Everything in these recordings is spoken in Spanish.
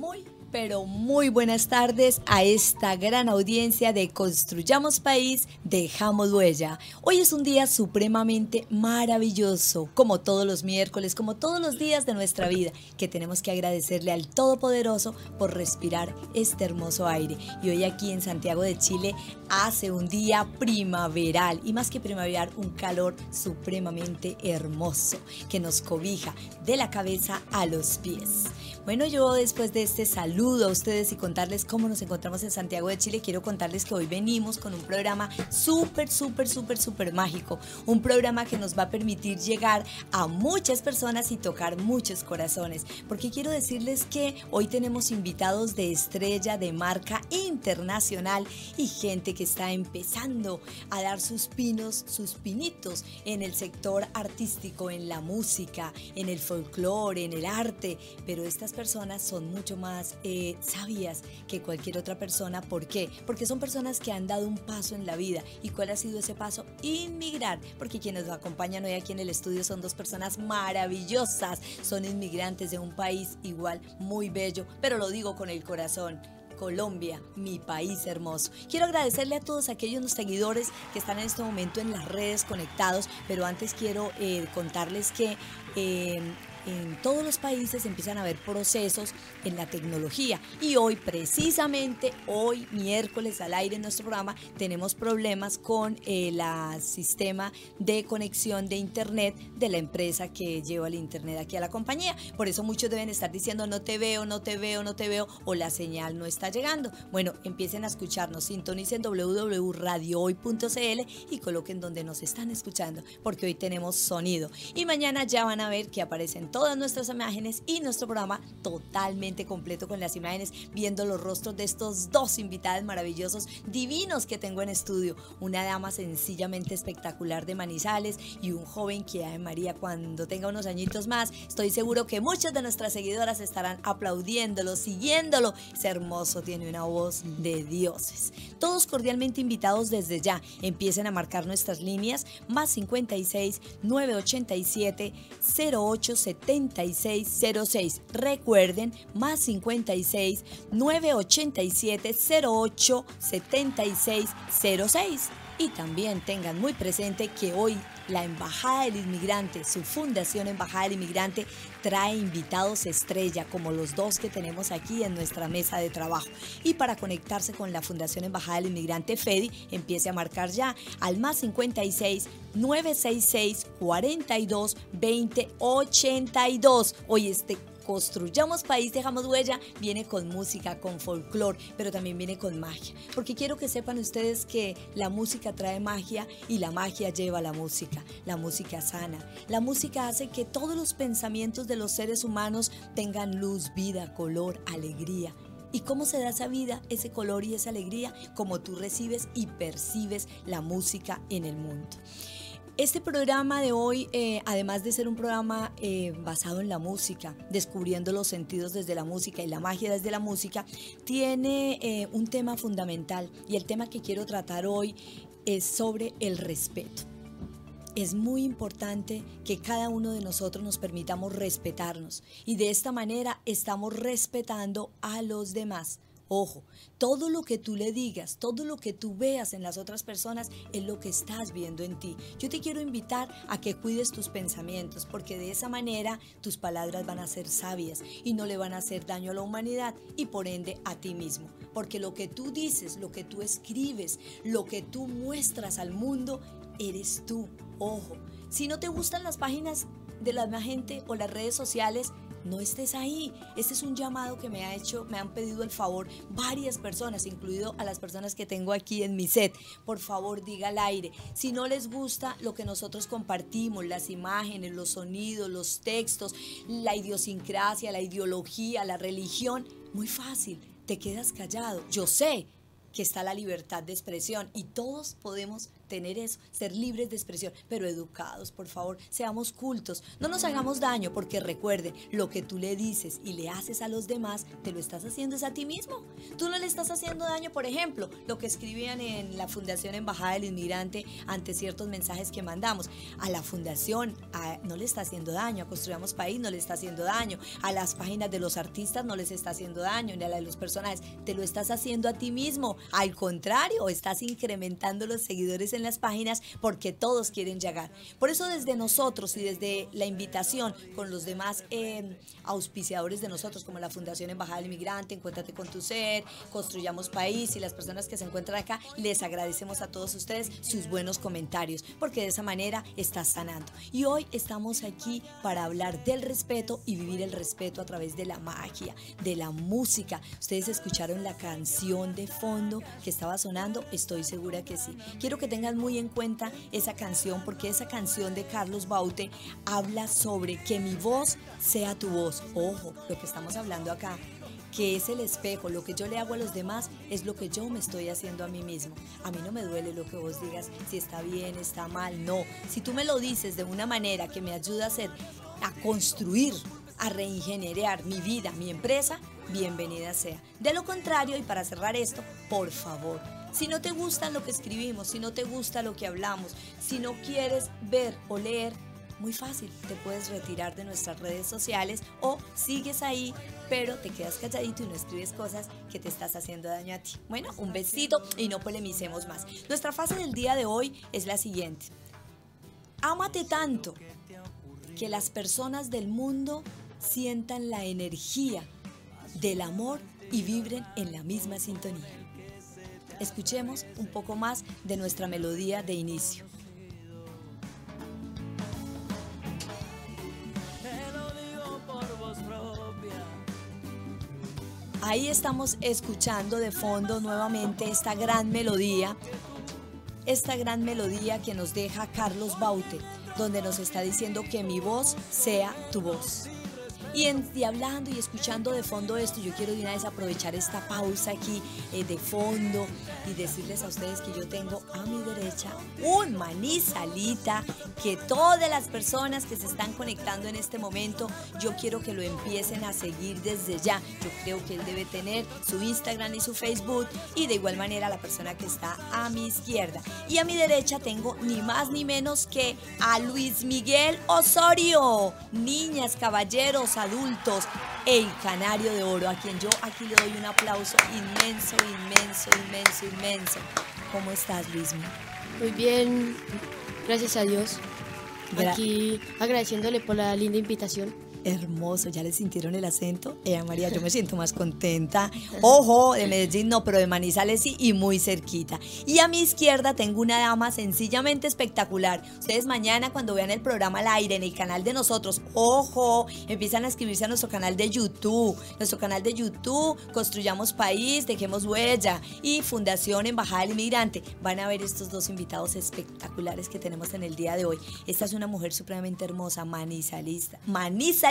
Muy, pero muy buenas tardes a esta gran audiencia de Construyamos País, Dejamos Huella. Hoy es un día supremamente maravilloso, como todos los miércoles, como todos los días de nuestra vida, que tenemos que agradecerle al Todopoderoso por respirar este hermoso aire. Y hoy aquí en Santiago de Chile hace un día primaveral y más que primaveral, un calor supremamente hermoso que nos cobija de la cabeza a los pies. Bueno, yo después de este saludo a ustedes y contarles cómo nos encontramos en Santiago de Chile, quiero contarles que hoy venimos con un programa súper, súper, súper, súper mágico. Un programa que nos va a permitir llegar a muchas personas y tocar muchos corazones. Porque quiero decirles que hoy tenemos invitados de estrella, de marca internacional y gente que está empezando a dar sus pinos, sus pinitos en el sector artístico, en la música, en el folclore, en el arte. Pero estas personas son mucho más eh, sabias que cualquier otra persona. ¿Por qué? Porque son personas que han dado un paso en la vida. ¿Y cuál ha sido ese paso? Inmigrar. Porque quienes nos acompañan hoy aquí en el estudio son dos personas maravillosas. Son inmigrantes de un país igual muy bello, pero lo digo con el corazón. Colombia, mi país hermoso. Quiero agradecerle a todos aquellos seguidores que están en este momento en las redes conectados, pero antes quiero eh, contarles que eh, en todos los países empiezan a haber procesos en la tecnología. Y hoy, precisamente hoy, miércoles al aire en nuestro programa, tenemos problemas con el sistema de conexión de Internet de la empresa que lleva el Internet aquí a la compañía. Por eso muchos deben estar diciendo no te veo, no te veo, no te veo o la señal no está llegando. Bueno, empiecen a escucharnos, sintonicen www.radiohoy.cl y coloquen donde nos están escuchando, porque hoy tenemos sonido. Y mañana ya van a ver que aparecen todas nuestras imágenes y nuestro programa totalmente completo con las imágenes, viendo los rostros de estos dos invitados maravillosos, divinos que tengo en estudio. Una dama sencillamente espectacular de Manizales y un joven que, ay María, cuando tenga unos añitos más, estoy seguro que muchas de nuestras seguidoras estarán aplaudiéndolo, siguiéndolo. Es hermoso, tiene una voz de dioses. Todos cordialmente invitados desde ya. Empiecen a marcar nuestras líneas más 56 987 0870 7606. Recuerden, más 56 987 08 7606. Y también tengan muy presente que hoy la Embajada del Inmigrante, su fundación Embajada del Inmigrante, trae invitados estrella como los dos que tenemos aquí en nuestra mesa de trabajo. Y para conectarse con la Fundación Embajada del Inmigrante FEDI, empiece a marcar ya al más 56 966 42 20 82. Hoy este Construyamos País, Dejamos Huella, viene con música, con folclore, pero también viene con magia. Porque quiero que sepan ustedes que la música trae magia y la magia lleva la música. La música sana. La música hace que todos los pensamientos de los seres humanos tengan luz, vida, color, alegría. ¿Y cómo se da esa vida, ese color y esa alegría? Como tú recibes y percibes la música en el mundo. Este programa de hoy, eh, además de ser un programa eh, basado en la música, descubriendo los sentidos desde la música y la magia desde la música, tiene eh, un tema fundamental y el tema que quiero tratar hoy es sobre el respeto. Es muy importante que cada uno de nosotros nos permitamos respetarnos y de esta manera estamos respetando a los demás. Ojo, todo lo que tú le digas, todo lo que tú veas en las otras personas es lo que estás viendo en ti. Yo te quiero invitar a que cuides tus pensamientos, porque de esa manera tus palabras van a ser sabias y no le van a hacer daño a la humanidad y por ende a ti mismo. Porque lo que tú dices, lo que tú escribes, lo que tú muestras al mundo, eres tú. Ojo, si no te gustan las páginas de la gente o las redes sociales, no estés ahí. Este es un llamado que me ha hecho, me han pedido el favor varias personas, incluido a las personas que tengo aquí en mi set. Por favor, diga al aire. Si no les gusta lo que nosotros compartimos, las imágenes, los sonidos, los textos, la idiosincrasia, la ideología, la religión, muy fácil, te quedas callado. Yo sé que está la libertad de expresión y todos podemos tener eso, ser libres de expresión, pero educados, por favor, seamos cultos, no nos hagamos daño, porque recuerde, lo que tú le dices y le haces a los demás, te lo estás haciendo es a ti mismo. Tú no le estás haciendo daño, por ejemplo, lo que escribían en la Fundación Embajada del Inmigrante ante ciertos mensajes que mandamos. A la fundación no le está haciendo daño, a Construyamos País no le está haciendo daño, a las páginas de los artistas no les está haciendo daño, ni a la de los personajes, te lo estás haciendo a ti mismo. Al contrario, estás incrementando los seguidores en las páginas porque todos quieren llegar. Por eso desde nosotros y desde la invitación con los demás em, auspiciadores de nosotros, como la Fundación Embajada del Inmigrante, Encuéntrate con tu ser, Construyamos País y las personas que se encuentran acá, les agradecemos a todos ustedes sus buenos comentarios, porque de esa manera estás sanando. Y hoy estamos aquí para hablar del respeto y vivir el respeto a través de la magia, de la música. Ustedes escucharon la canción de fondo que estaba sonando, estoy segura que sí. Quiero que tengan muy en cuenta esa canción porque esa canción de Carlos Baute habla sobre que mi voz sea tu voz. Ojo, lo que estamos hablando acá que es el espejo, lo que yo le hago a los demás es lo que yo me estoy haciendo a mí mismo. A mí no me duele lo que vos digas, si está bien, está mal, no. Si tú me lo dices de una manera que me ayuda a hacer, a construir, a reingenierar mi vida, mi empresa, bienvenida sea. De lo contrario, y para cerrar esto, por favor, si no te gusta lo que escribimos, si no te gusta lo que hablamos, si no quieres ver o leer, muy fácil, te puedes retirar de nuestras redes sociales o sigues ahí, pero te quedas calladito y no escribes cosas que te estás haciendo daño a ti. Bueno, un besito y no polemicemos más. Nuestra fase del día de hoy es la siguiente. Ámate tanto que las personas del mundo sientan la energía del amor y vibren en la misma sintonía. Escuchemos un poco más de nuestra melodía de inicio. Ahí estamos escuchando de fondo nuevamente esta gran melodía, esta gran melodía que nos deja Carlos Baute, donde nos está diciendo que mi voz sea tu voz. Y, hablando y escuchando de fondo esto, yo quiero de una vez aprovechar esta pausa aquí eh, de fondo y decirles a ustedes que yo tengo a mi derecha un manizalita que todas las personas que se están conectando en este momento, yo quiero que lo empiecen a seguir desde ya. Yo creo que él debe tener su Instagram y su Facebook y de igual manera la persona que está a mi izquierda. Y a mi derecha tengo ni más ni menos que a Luis Miguel Osorio. Niñas, caballeros, adultos, el canario de oro, a quien yo aquí le doy un aplauso inmenso, inmenso, inmenso, inmenso. ¿Cómo estás, Luis? Muy bien, gracias a Dios. Aquí agradeciéndole por la linda invitación hermoso, ya le sintieron el acento. Ella María, yo me siento más contenta. Ojo, de Medellín no, pero de Manizales sí y muy cerquita. Y a mi izquierda tengo una dama sencillamente espectacular. Ustedes mañana cuando vean el programa al aire en el canal de nosotros, ojo, empiezan a escribirse a nuestro canal de YouTube. Nuestro canal de YouTube, Construyamos País, Dejemos Huella y Fundación Embajada del Inmigrante. Van a ver estos dos invitados espectaculares que tenemos en el día de hoy. Esta es una mujer supremamente hermosa, manizalista. Manizalista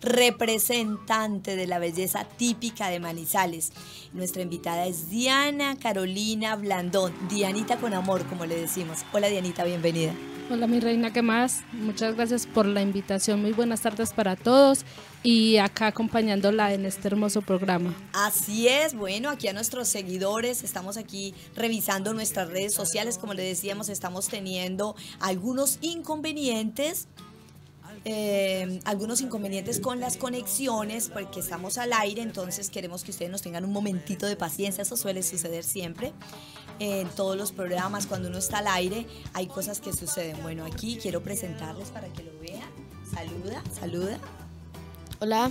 representante de la belleza típica de Manizales. Nuestra invitada es Diana Carolina Blandón, Dianita con amor, como le decimos. Hola Dianita, bienvenida. Hola mi reina, ¿qué más? Muchas gracias por la invitación. Muy buenas tardes para todos y acá acompañándola en este hermoso programa. Así es, bueno, aquí a nuestros seguidores estamos aquí revisando nuestras redes sociales, como le decíamos, estamos teniendo algunos inconvenientes eh, algunos inconvenientes con las conexiones porque estamos al aire, entonces queremos que ustedes nos tengan un momentito de paciencia, eso suele suceder siempre. En todos los programas, cuando uno está al aire, hay cosas que suceden. Bueno, aquí quiero presentarles para que lo vean. Saluda, saluda. Hola.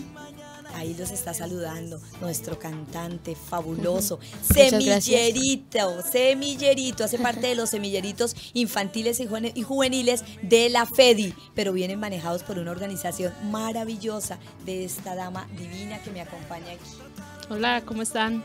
Ahí los está saludando nuestro cantante fabuloso, Semillerito, Semillerito, hace parte de los semilleritos infantiles y juveniles de la FEDI, pero vienen manejados por una organización maravillosa de esta dama divina que me acompaña aquí. Hola, ¿cómo están?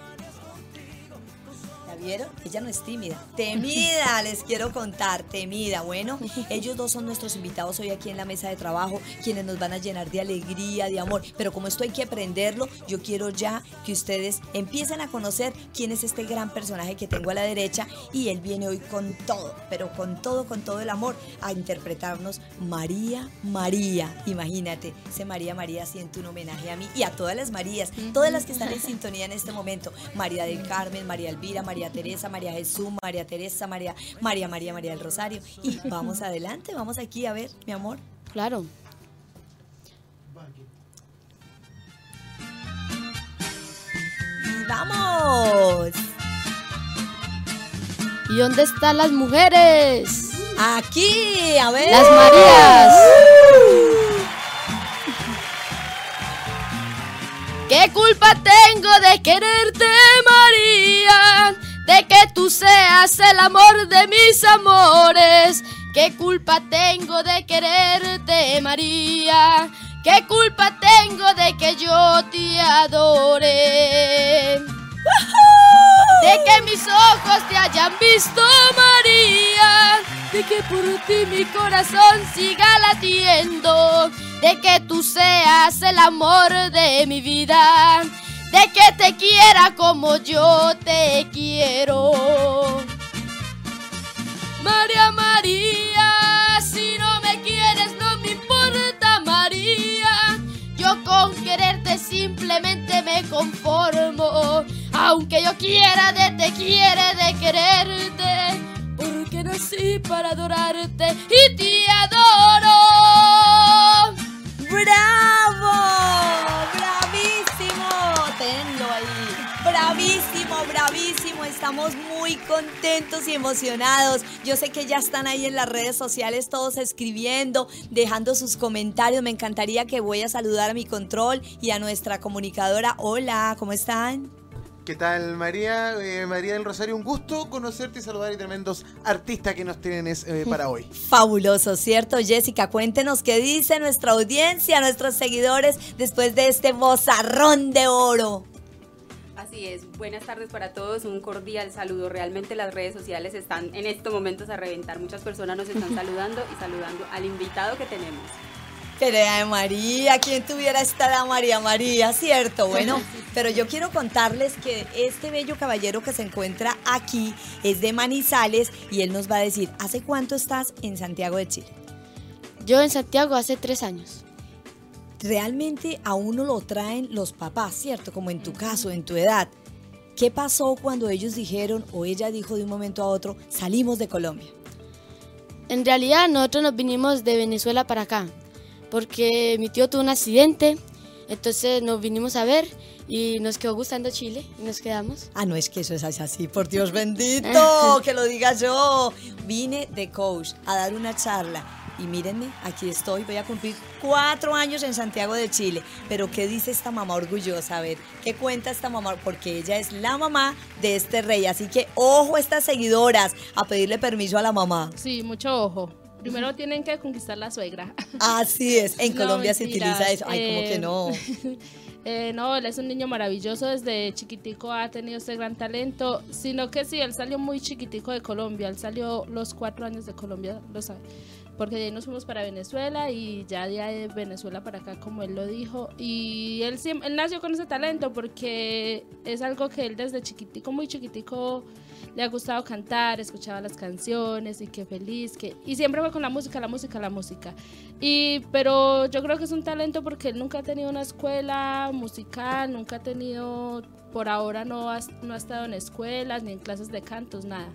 Vieron? Ella no es tímida. Temida, les quiero contar, temida. Bueno, ellos dos son nuestros invitados hoy aquí en la mesa de trabajo, quienes nos van a llenar de alegría, de amor. Pero como esto hay que aprenderlo, yo quiero ya que ustedes empiecen a conocer quién es este gran personaje que tengo a la derecha y él viene hoy con todo, pero con todo, con todo el amor, a interpretarnos María María. Imagínate, ese María María siente un homenaje a mí y a todas las Marías, todas las que están en sintonía en este momento. María del Carmen, María Elvira, María Teresa, María Jesús, María Teresa, María, María María María del Rosario. Y vamos adelante, vamos aquí a ver, mi amor. Claro. Vamos. ¿Y dónde están las mujeres? Aquí, a ver. Las Marías. ¿Qué culpa tengo de quererte, María? De que tú seas el amor de mis amores. ¿Qué culpa tengo de quererte, María? ¿Qué culpa tengo de que yo te adore? De que mis ojos te hayan visto, María. De que por ti mi corazón siga latiendo. De que tú seas el amor de mi vida. De que te quiera como yo te quiero. María, María, si no me quieres no me importa, María. Yo con quererte simplemente me conformo. Aunque yo quiera de te quiere de quererte. Porque nací para adorarte contentos y emocionados. Yo sé que ya están ahí en las redes sociales todos escribiendo, dejando sus comentarios. Me encantaría que voy a saludar a mi control y a nuestra comunicadora. Hola, ¿cómo están? ¿Qué tal, María? Eh, María del Rosario, un gusto conocerte y saludar y tremendos artistas que nos tienen eh, para hoy. Fabuloso, ¿cierto, Jessica? Cuéntenos qué dice nuestra audiencia, nuestros seguidores, después de este bozarrón de oro. Así es, buenas tardes para todos, un cordial saludo. Realmente las redes sociales están en estos momentos a reventar. Muchas personas nos están saludando y saludando al invitado que tenemos. Pero de María, ¿quién tuviera esta María María, cierto? Bueno, pero yo quiero contarles que este bello caballero que se encuentra aquí es de Manizales y él nos va a decir, ¿hace cuánto estás en Santiago de Chile? Yo en Santiago hace tres años. Realmente a uno lo traen los papás, ¿cierto? Como en tu caso, en tu edad. ¿Qué pasó cuando ellos dijeron o ella dijo de un momento a otro, salimos de Colombia? En realidad nosotros nos vinimos de Venezuela para acá, porque mi tío tuvo un accidente, entonces nos vinimos a ver y nos quedó gustando Chile y nos quedamos. Ah, no es que eso es así, por Dios bendito, que lo diga yo. Vine de coach a dar una charla y mírenme, aquí estoy, voy a cumplir cuatro años en Santiago de Chile. Pero ¿qué dice esta mamá orgullosa? A ver, ¿qué cuenta esta mamá? Porque ella es la mamá de este rey. Así que ojo estas seguidoras a pedirle permiso a la mamá. Sí, mucho ojo. Primero tienen que conquistar la suegra. Así es, en No, Colombia se utiliza eso. Ay, como que Eh, no. Eh, no, él es un niño maravilloso, desde chiquitico ha tenido este gran talento, sino que sí, él salió muy chiquitico de Colombia, él salió los cuatro años de Colombia, lo sabe, porque de ahí nos fuimos para Venezuela y ya de Venezuela para acá, como él lo dijo, y él, él nació con ese talento porque es algo que él desde chiquitico, muy chiquitico, le ha gustado cantar, escuchaba las canciones y qué feliz, que y siempre fue con la música, la música, la música. Y pero yo creo que es un talento porque él nunca ha tenido una escuela musical, nunca ha tenido por ahora no ha, no ha estado en escuelas ni en clases de cantos, nada.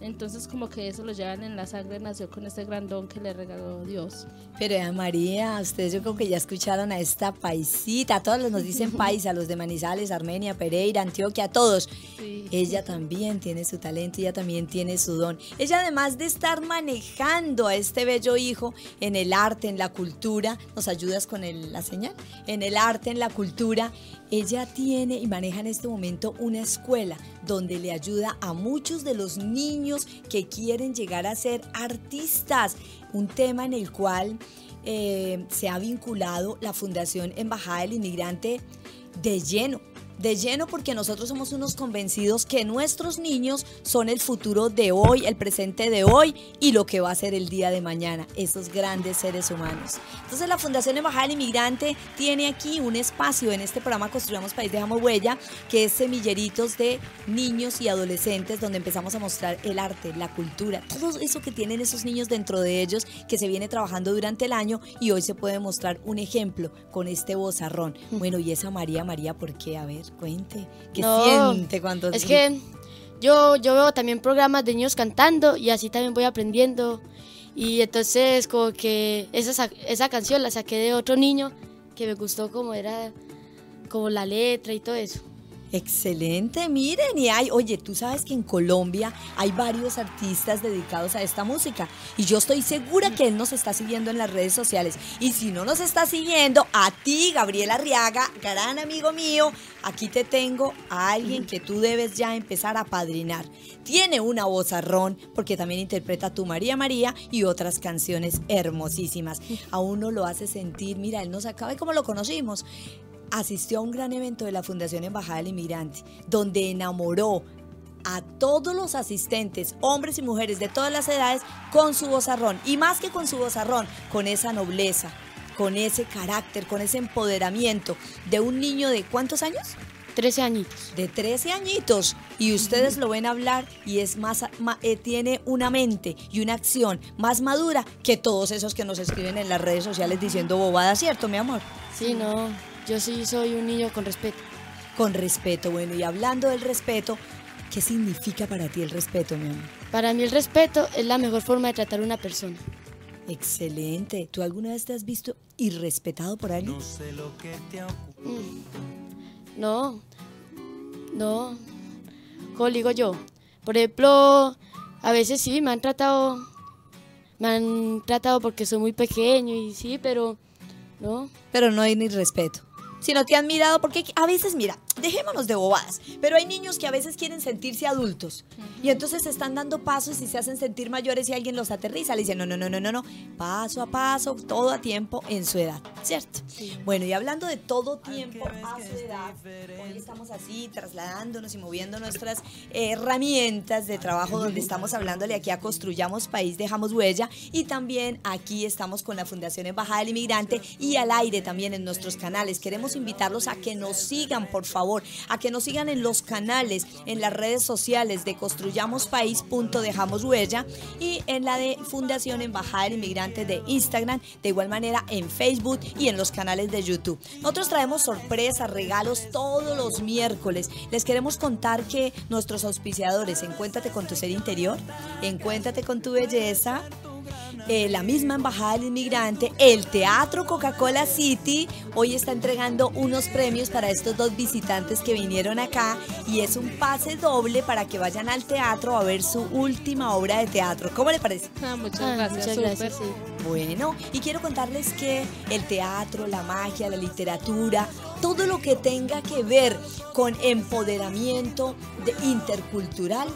Entonces como que eso lo llevan en la sangre, nació con ese gran don que le regaló Dios. Pero Ana María, ustedes yo creo que ya escucharon a esta paisita, a todos los nos dicen paisa, los de Manizales, Armenia, Pereira, Antioquia, a todos. Sí. Ella también tiene su talento, ella también tiene su don. Ella además de estar manejando a este bello hijo en el arte, en la cultura, ¿nos ayudas con el- la señal? En el arte, en la cultura, ella tiene y maneja en este momento una escuela donde le ayuda a muchos de los niños que quieren llegar a ser artistas. Un tema en el cual eh, se ha vinculado la Fundación Embajada del Inmigrante de lleno. De lleno porque nosotros somos unos convencidos que nuestros niños son el futuro de hoy, el presente de hoy y lo que va a ser el día de mañana, esos grandes seres humanos. Entonces la Fundación Embajada del Inmigrante tiene aquí un espacio en este programa Construyamos País, Dejamos Huella, que es semilleritos de niños y adolescentes donde empezamos a mostrar el arte, la cultura, todo eso que tienen esos niños dentro de ellos que se viene trabajando durante el año y hoy se puede mostrar un ejemplo con este bozarrón. Bueno, y esa María, María, ¿por qué? A ver, cuente. ¿Qué No, siente cuando Es que yo, yo veo también programas de niños cantando y así también voy aprendiendo. Y entonces como que esa, sa- esa canción la saqué de otro niño que me gustó como era, como la letra y todo eso. Excelente, miren, y hay, oye, tú sabes que en Colombia hay varios artistas dedicados a esta música y yo estoy segura que él nos está siguiendo en las redes sociales. Y si no nos está siguiendo, a ti, Gabriela Arriaga, gran amigo mío, aquí te tengo a alguien que tú debes ya empezar a padrinar. Tiene una vozarrón porque también interpreta Tu María María y otras canciones hermosísimas. A uno lo hace sentir, mira, él nos acaba, y como lo conocimos, asistió a un gran evento de la Fundación Embajada del Inmigrante, donde enamoró a todos los asistentes, hombres y mujeres de todas las edades, con su vozarrón. Y más que con su vozarrón, con esa nobleza, con ese carácter, con ese empoderamiento de un niño de cuántos años? 13 añitos. de 13 añitos y ustedes lo ven hablar y es más ma- eh, tiene una mente y una acción más madura que todos esos que nos escriben en las redes sociales diciendo bobadas, ¿cierto, mi amor? Sí, no, yo sí soy un niño con respeto. Con respeto, bueno, y hablando del respeto, ¿qué significa para ti el respeto, mi amor? Para mí el respeto es la mejor forma de tratar a una persona. Excelente. ¿Tú alguna vez te has visto irrespetado por alguien? No, no. ¿Cómo le digo yo? Por ejemplo, a veces sí, me han tratado, me han tratado porque soy muy pequeño y sí, pero no. Pero no hay ni respeto. Si no te han mirado, porque a veces, mira, dejémonos de bobadas, pero hay niños que a veces quieren sentirse adultos. Y entonces se están dando pasos y se hacen sentir mayores y alguien los aterriza. Le dicen, no, no, no, no, no, no, paso a paso, todo a tiempo en su edad, ¿cierto? Bueno, y hablando de todo tiempo a su edad, hoy estamos así trasladándonos y moviendo nuestras herramientas de trabajo donde estamos hablándole aquí a Construyamos País, Dejamos Huella. Y también aquí estamos con la Fundación Embajada del Inmigrante y al aire también en nuestros canales. Queremos invitarlos a que nos sigan, por favor, a que nos sigan en los canales, en las redes sociales de Construyamos País, Dejamos Huella y en la de Fundación Embajada del Inmigrante de Instagram, de igual manera en Facebook y en los canales de YouTube. Nosotros traemos sorpresas, regalos todos los miércoles. Les queremos contar que nuestros auspiciadores, Encuéntrate con tu ser interior, Encuéntrate con tu belleza, eh, la misma Embajada del Inmigrante, el Teatro Coca-Cola City, hoy está entregando unos premios para estos dos visitantes que vinieron acá y es un pase doble para que vayan al teatro a ver su última obra de teatro. ¿Cómo le parece? Ah, muchas Ah, gracias, muchas gracias, sí. Bueno, y quiero contarles que el teatro, la magia, la literatura, todo lo que tenga que ver con empoderamiento de- intercultural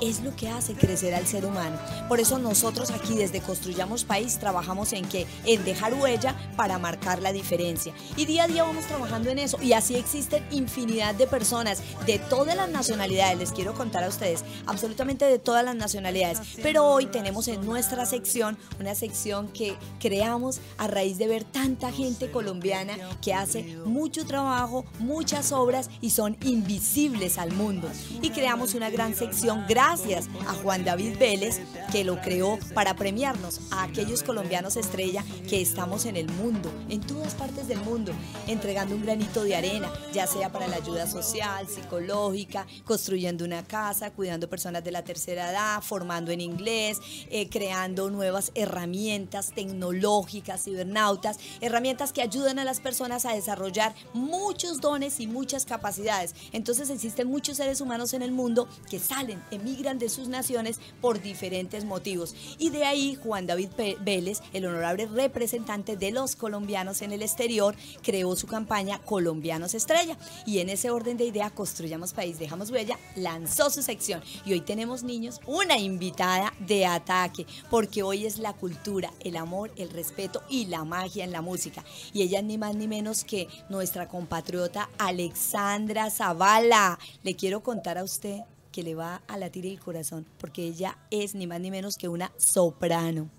es lo que hace crecer al ser humano. Por eso nosotros aquí desde Construyamos País trabajamos en que en dejar huella para marcar la diferencia. Y día a día vamos trabajando en eso y así existen infinidad de personas de todas las nacionalidades, les quiero contar a ustedes, absolutamente de todas las nacionalidades, pero hoy tenemos en nuestra sección una sección que creamos a raíz de ver tanta gente colombiana que hace mucho trabajo, muchas obras y son invisibles al mundo. Y creamos una gran sección gracias a Juan David Vélez que lo creó para premiarnos a aquellos colombianos estrella que estamos en el mundo, en todas partes del mundo, entregando un granito de arena, ya sea para la ayuda social, psicológica, construyendo una casa, cuidando personas de la tercera edad, formando en inglés, eh, creando nuevas herramientas tecnológicas, cibernautas, herramientas que ayudan a las personas a desarrollar muchos dones y muchas capacidades. Entonces existen muchos seres humanos en el mundo que salen, emigran de sus naciones por diferentes motivos. Y de ahí Juan David Vélez, el honorable representante de los colombianos en el exterior, creó su campaña Colombianos Estrella. Y en ese orden de idea, Construyamos País, Dejamos Huella, lanzó su sección. Y hoy tenemos niños, una invitada de ataque, porque hoy es la cultura, el amor, el respeto y la magia en la música. Y ella ni más ni menos que nuestra compatriota Alexandra Zavala. Le quiero contar a usted que le va a latir el corazón, porque ella es ni más ni menos que una soprano.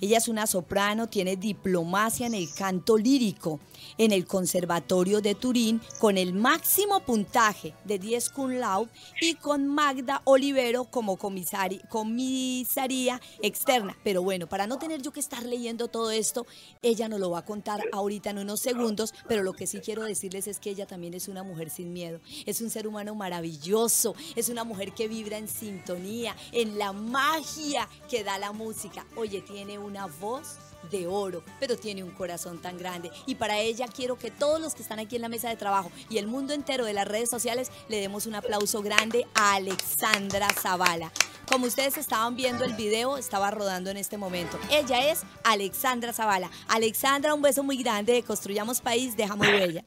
Ella es una soprano, tiene diplomacia en el canto lírico en el Conservatorio de Turín con el máximo puntaje de 10 cum laude y con Magda Olivero como comisaria externa. Pero bueno, para no tener yo que estar leyendo todo esto, ella nos lo va a contar ahorita en unos segundos, pero lo que sí quiero decirles es que ella también es una mujer sin miedo, es un ser humano maravilloso, es una mujer que vibra en sintonía, en la magia que da la música. Oye, tiene una voz de oro, pero tiene un corazón tan grande. Y para ella quiero que todos los que están aquí en la mesa de trabajo y el mundo entero de las redes sociales le demos un aplauso grande a Alexandra Zavala. Como ustedes estaban viendo el video, estaba rodando en este momento. Ella es Alexandra Zavala. Alexandra, un beso muy grande Construyamos País, dejamos huella.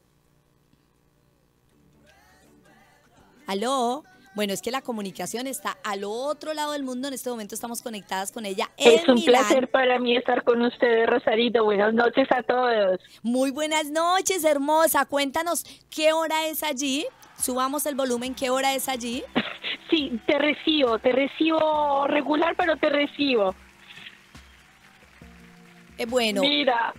Aló. Bueno, es que la comunicación está al otro lado del mundo. En este momento estamos conectadas con ella. es un placer para mí estar con ustedes, Rosarito. Buenas noches a todos. Muy buenas noches, hermosa. Cuéntanos qué hora es allí. Subamos el volumen, ¿qué hora es allí? Sí, te recibo, te recibo regular, pero te recibo. Eh, bueno. Mira,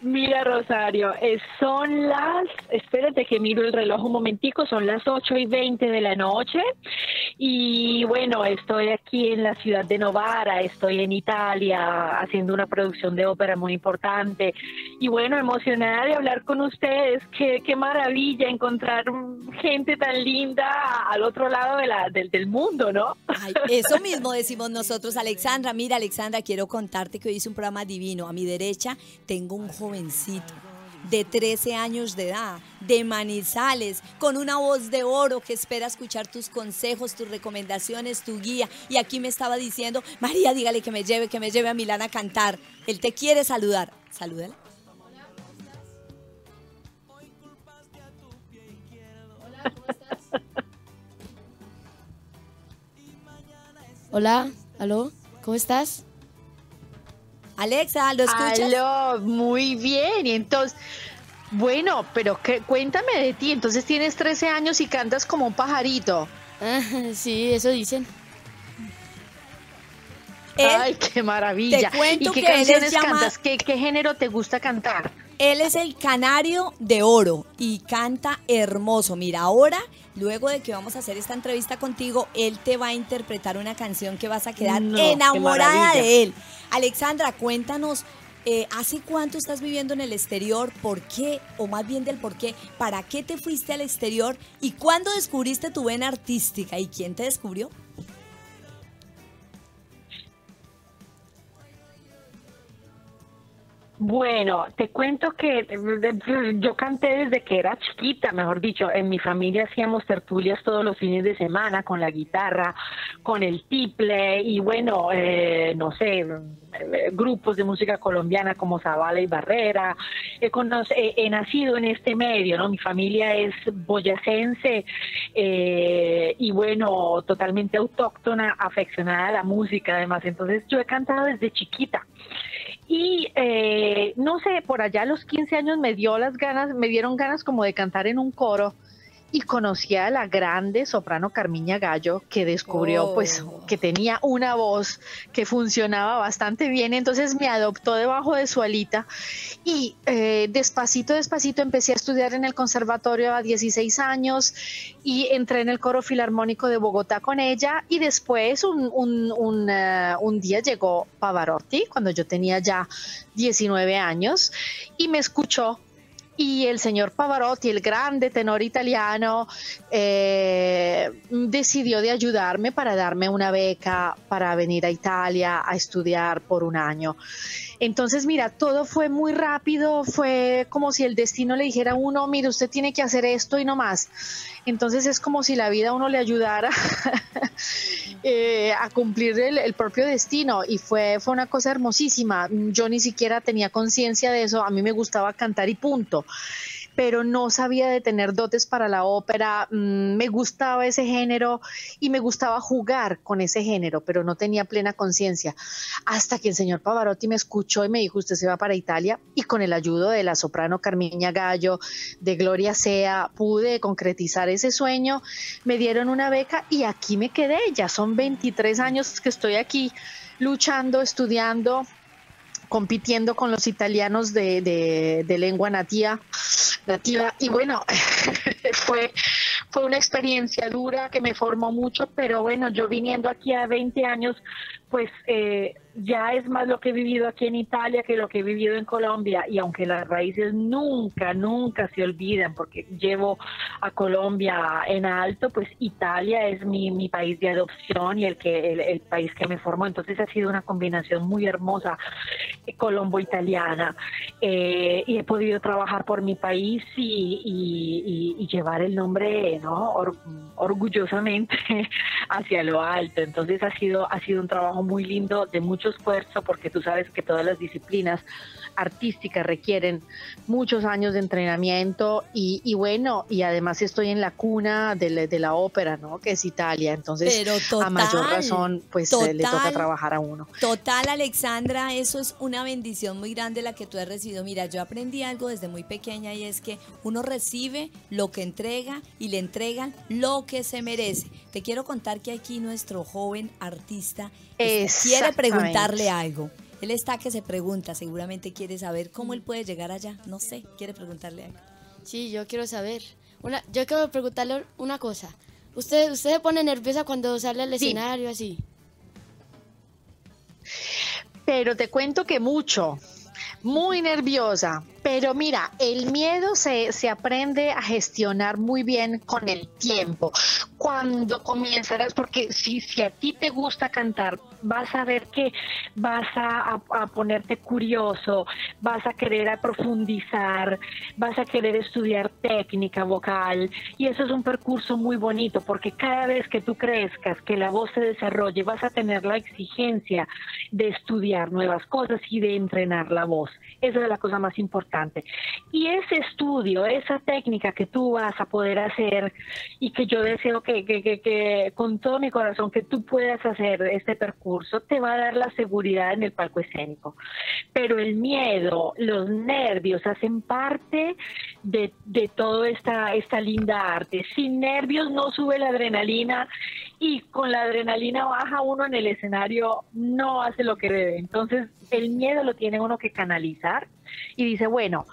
Mira, Rosario, son las, espérate que miro el reloj un momentico, son las 8 y 20 de la noche. Y bueno, estoy aquí en la ciudad de Novara, estoy en Italia haciendo una producción de ópera muy importante. Y bueno, emocionada de hablar con ustedes, qué, qué maravilla encontrar gente tan linda al otro lado de la, del, del mundo, ¿no? eso mismo decimos nosotros, Alexandra, mira Alexandra, quiero contarte que hoy hice un programa divino, a mi derecha tengo un joven jovencito de 13 años de edad, de Manizales, con una voz de oro que espera escuchar tus consejos, tus recomendaciones, tu guía. Y aquí me estaba diciendo, María, dígale que me lleve, que me lleve a Milán a cantar. Él te quiere saludar. Salúdala. Hola, aló, ¿cómo estás? Alexa, ¿lo escuchas? Aló, muy bien. Y entonces, bueno, pero que, cuéntame de ti. Entonces tienes 13 años y cantas como un pajarito. sí, eso dicen. Ay, qué maravilla. ¿Y qué canciones cantas? ¿Qué, ¿Qué género te gusta cantar? Él es el canario de oro y canta hermoso. Mira, ahora, luego de que vamos a hacer esta entrevista contigo, él te va a interpretar una canción que vas a quedar enamorada de él. Alexandra, cuéntanos, eh, ¿hace cuánto estás viviendo en el exterior? ¿Por qué? O más bien del por qué. ¿Para qué te fuiste al exterior? ¿Y cuándo descubriste tu vena artística? ¿Y quién te descubrió? Bueno, te cuento que yo canté desde que era chiquita, mejor dicho, en mi familia hacíamos tertulias todos los fines de semana con la guitarra, con el tiple y bueno, eh, no sé, grupos de música colombiana como Zavala y Barrera. He, nacido en este medio, ¿no? Mi familia es boyacense eh, y bueno, totalmente autóctona, afeccionada a la música además. Entonces yo he cantado desde chiquita. Y eh, no sé, por allá a los 15 años me dio las ganas, me dieron ganas como de cantar en un coro y conocí a la grande soprano Carmiña Gallo que descubrió pues oh. que tenía una voz que funcionaba bastante bien entonces me adoptó debajo de su alita y eh, despacito despacito empecé a estudiar en el conservatorio a 16 años y entré en el coro filarmónico de Bogotá con ella y después un, un, un, eh, un día llegó Pavarotti cuando yo tenía ya 19 años y me escuchó y el señor Pavarotti, el grande tenor italiano, eh, decidió de ayudarme para darme una beca para venir a Italia a estudiar por un año. Entonces, mira, todo fue muy rápido, fue como si el destino le dijera a uno, mire, usted tiene que hacer esto y no más. Entonces es como si la vida a uno le ayudara eh, a cumplir el, propio destino y fue, fue una cosa hermosísima. Yo ni siquiera tenía conciencia de eso, a mí me gustaba cantar y punto pero no sabía de tener dotes para la ópera, mm, me gustaba ese género y me gustaba jugar con ese género, pero no tenía plena conciencia. Hasta que el señor Pavarotti me escuchó y me dijo, usted se va para Italia y con el ayudo de la soprano Carmiña Gallo, de Gloria Sea, pude concretizar ese sueño, me dieron una beca y aquí me quedé, ya son 23 años que estoy aquí luchando, estudiando, compitiendo con los italianos de, de lengua nativa nativa. Y bueno, fue, fue una experiencia dura que me formó mucho, pero bueno, yo viniendo aquí a 20 años, pues eh, ya es más lo que he vivido aquí en Italia que lo que he vivido en Colombia. Y aunque las raíces nunca, nunca se olvidan porque llevo a Colombia en alto, pues Italia es mi, mi país de adopción y el, que, el, país que me formó, entonces ha sido una combinación muy hermosa eh, colombo-italiana. Eh, y he podido trabajar por mi país y, llevar el nombre ¿no? orgullosamente hacia lo alto, entonces ha sido, ha sido un trabajo muy lindo de mucho esfuerzo porque tú sabes que todas las disciplinas artísticas requieren muchos años de entrenamiento y, bueno, y además estoy en la cuna de, la ópera, ¿no? Que es Italia, entonces a mayor razón pues eh, le toca trabajar a uno. Total, Alexandra, eso es una bendición muy grande la que tú has recibido. Mira, yo aprendí algo desde muy pequeña y es que uno recibe lo que entrega y le entregan lo que se merece. Te quiero contar que aquí nuestro joven artista quiere preguntarle algo. Él está que se pregunta, seguramente quiere saber cómo él puede llegar allá. No sé, quiere preguntarle algo. Sí, yo quiero saber. Una, yo quiero preguntarle una cosa. ¿Usted, usted se pone nerviosa cuando sale al escenario así? Pero te cuento que mucho, muy nerviosa. Pero mira, el miedo se, se, aprende a gestionar muy bien con el tiempo. Cuando comienzas, porque si, si a ti te gusta cantar, vas a ver que vas a, ponerte curioso, vas a querer profundizar, vas a querer estudiar técnica vocal y eso es un percurso muy bonito porque cada vez que tú crezcas, que la voz se desarrolle, vas a tener la exigencia de estudiar nuevas cosas y de entrenar la voz. Esa es la cosa más importante. Y ese estudio, esa técnica que tú vas a poder hacer y que yo deseo que, que, que, que con todo mi corazón que tú puedas hacer este percurso, te va a dar la seguridad en el palco escénico. Pero el miedo, los nervios hacen parte de, de toda esta, esta linda arte. Sin nervios no sube la adrenalina y con la adrenalina baja uno en el escenario no hace lo que debe. Entonces el miedo lo tiene uno que canalizar y dice, bueno,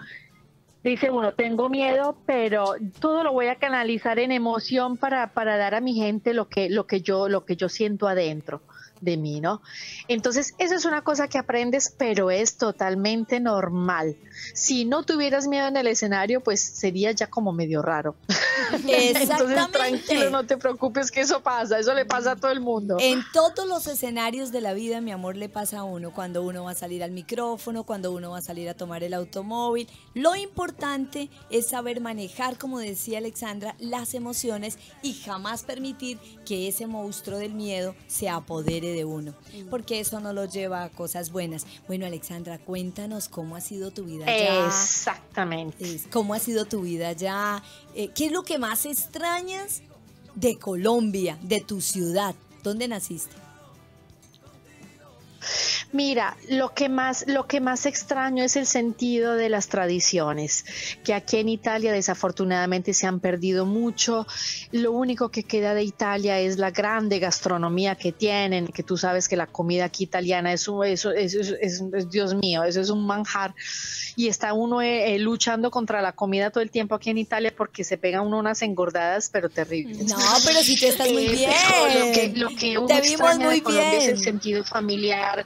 dice uno, tengo miedo, pero todo lo voy a canalizar en emoción para, para dar a mi gente lo que, lo que yo, lo que yo siento adentro de mí, ¿no? Entonces, eso es una cosa que aprendes, pero es totalmente normal. Si no tuvieras miedo en el escenario, pues sería ya como medio raro. Entonces, tranquilo, no te preocupes que eso pasa, eso le pasa a todo el mundo. En todos los escenarios de la vida, mi amor, le pasa a uno, cuando uno va a salir al micrófono, cuando uno va a salir a tomar el automóvil. Lo importante es saber manejar, como decía Alexandra, las emociones y jamás permitir que ese monstruo del miedo se apodere de uno, porque eso no lo lleva a cosas buenas. Bueno, Alexandra, cuéntanos cómo ha sido tu vida allá. Exactamente. ¿Cómo ha sido tu vida allá? Eh, ¿Qué es lo que más extrañas de Colombia, de tu ciudad? ¿Dónde naciste? Mira, lo que más, lo que más extraño es el sentido de las tradiciones, que aquí en Italia desafortunadamente se han perdido mucho. Lo único que queda de Italia es la grande gastronomía que tienen, que tú sabes que la comida aquí italiana es, eso, es, Dios mío, eso es un manjar. Y está uno eh, eh, luchando contra la comida todo el tiempo aquí en Italia porque se pegan uno unas engordadas, pero terribles. No, pero si te estás muy bien. Lo que, lo que uno te vimos muy bien. es el sentido familiar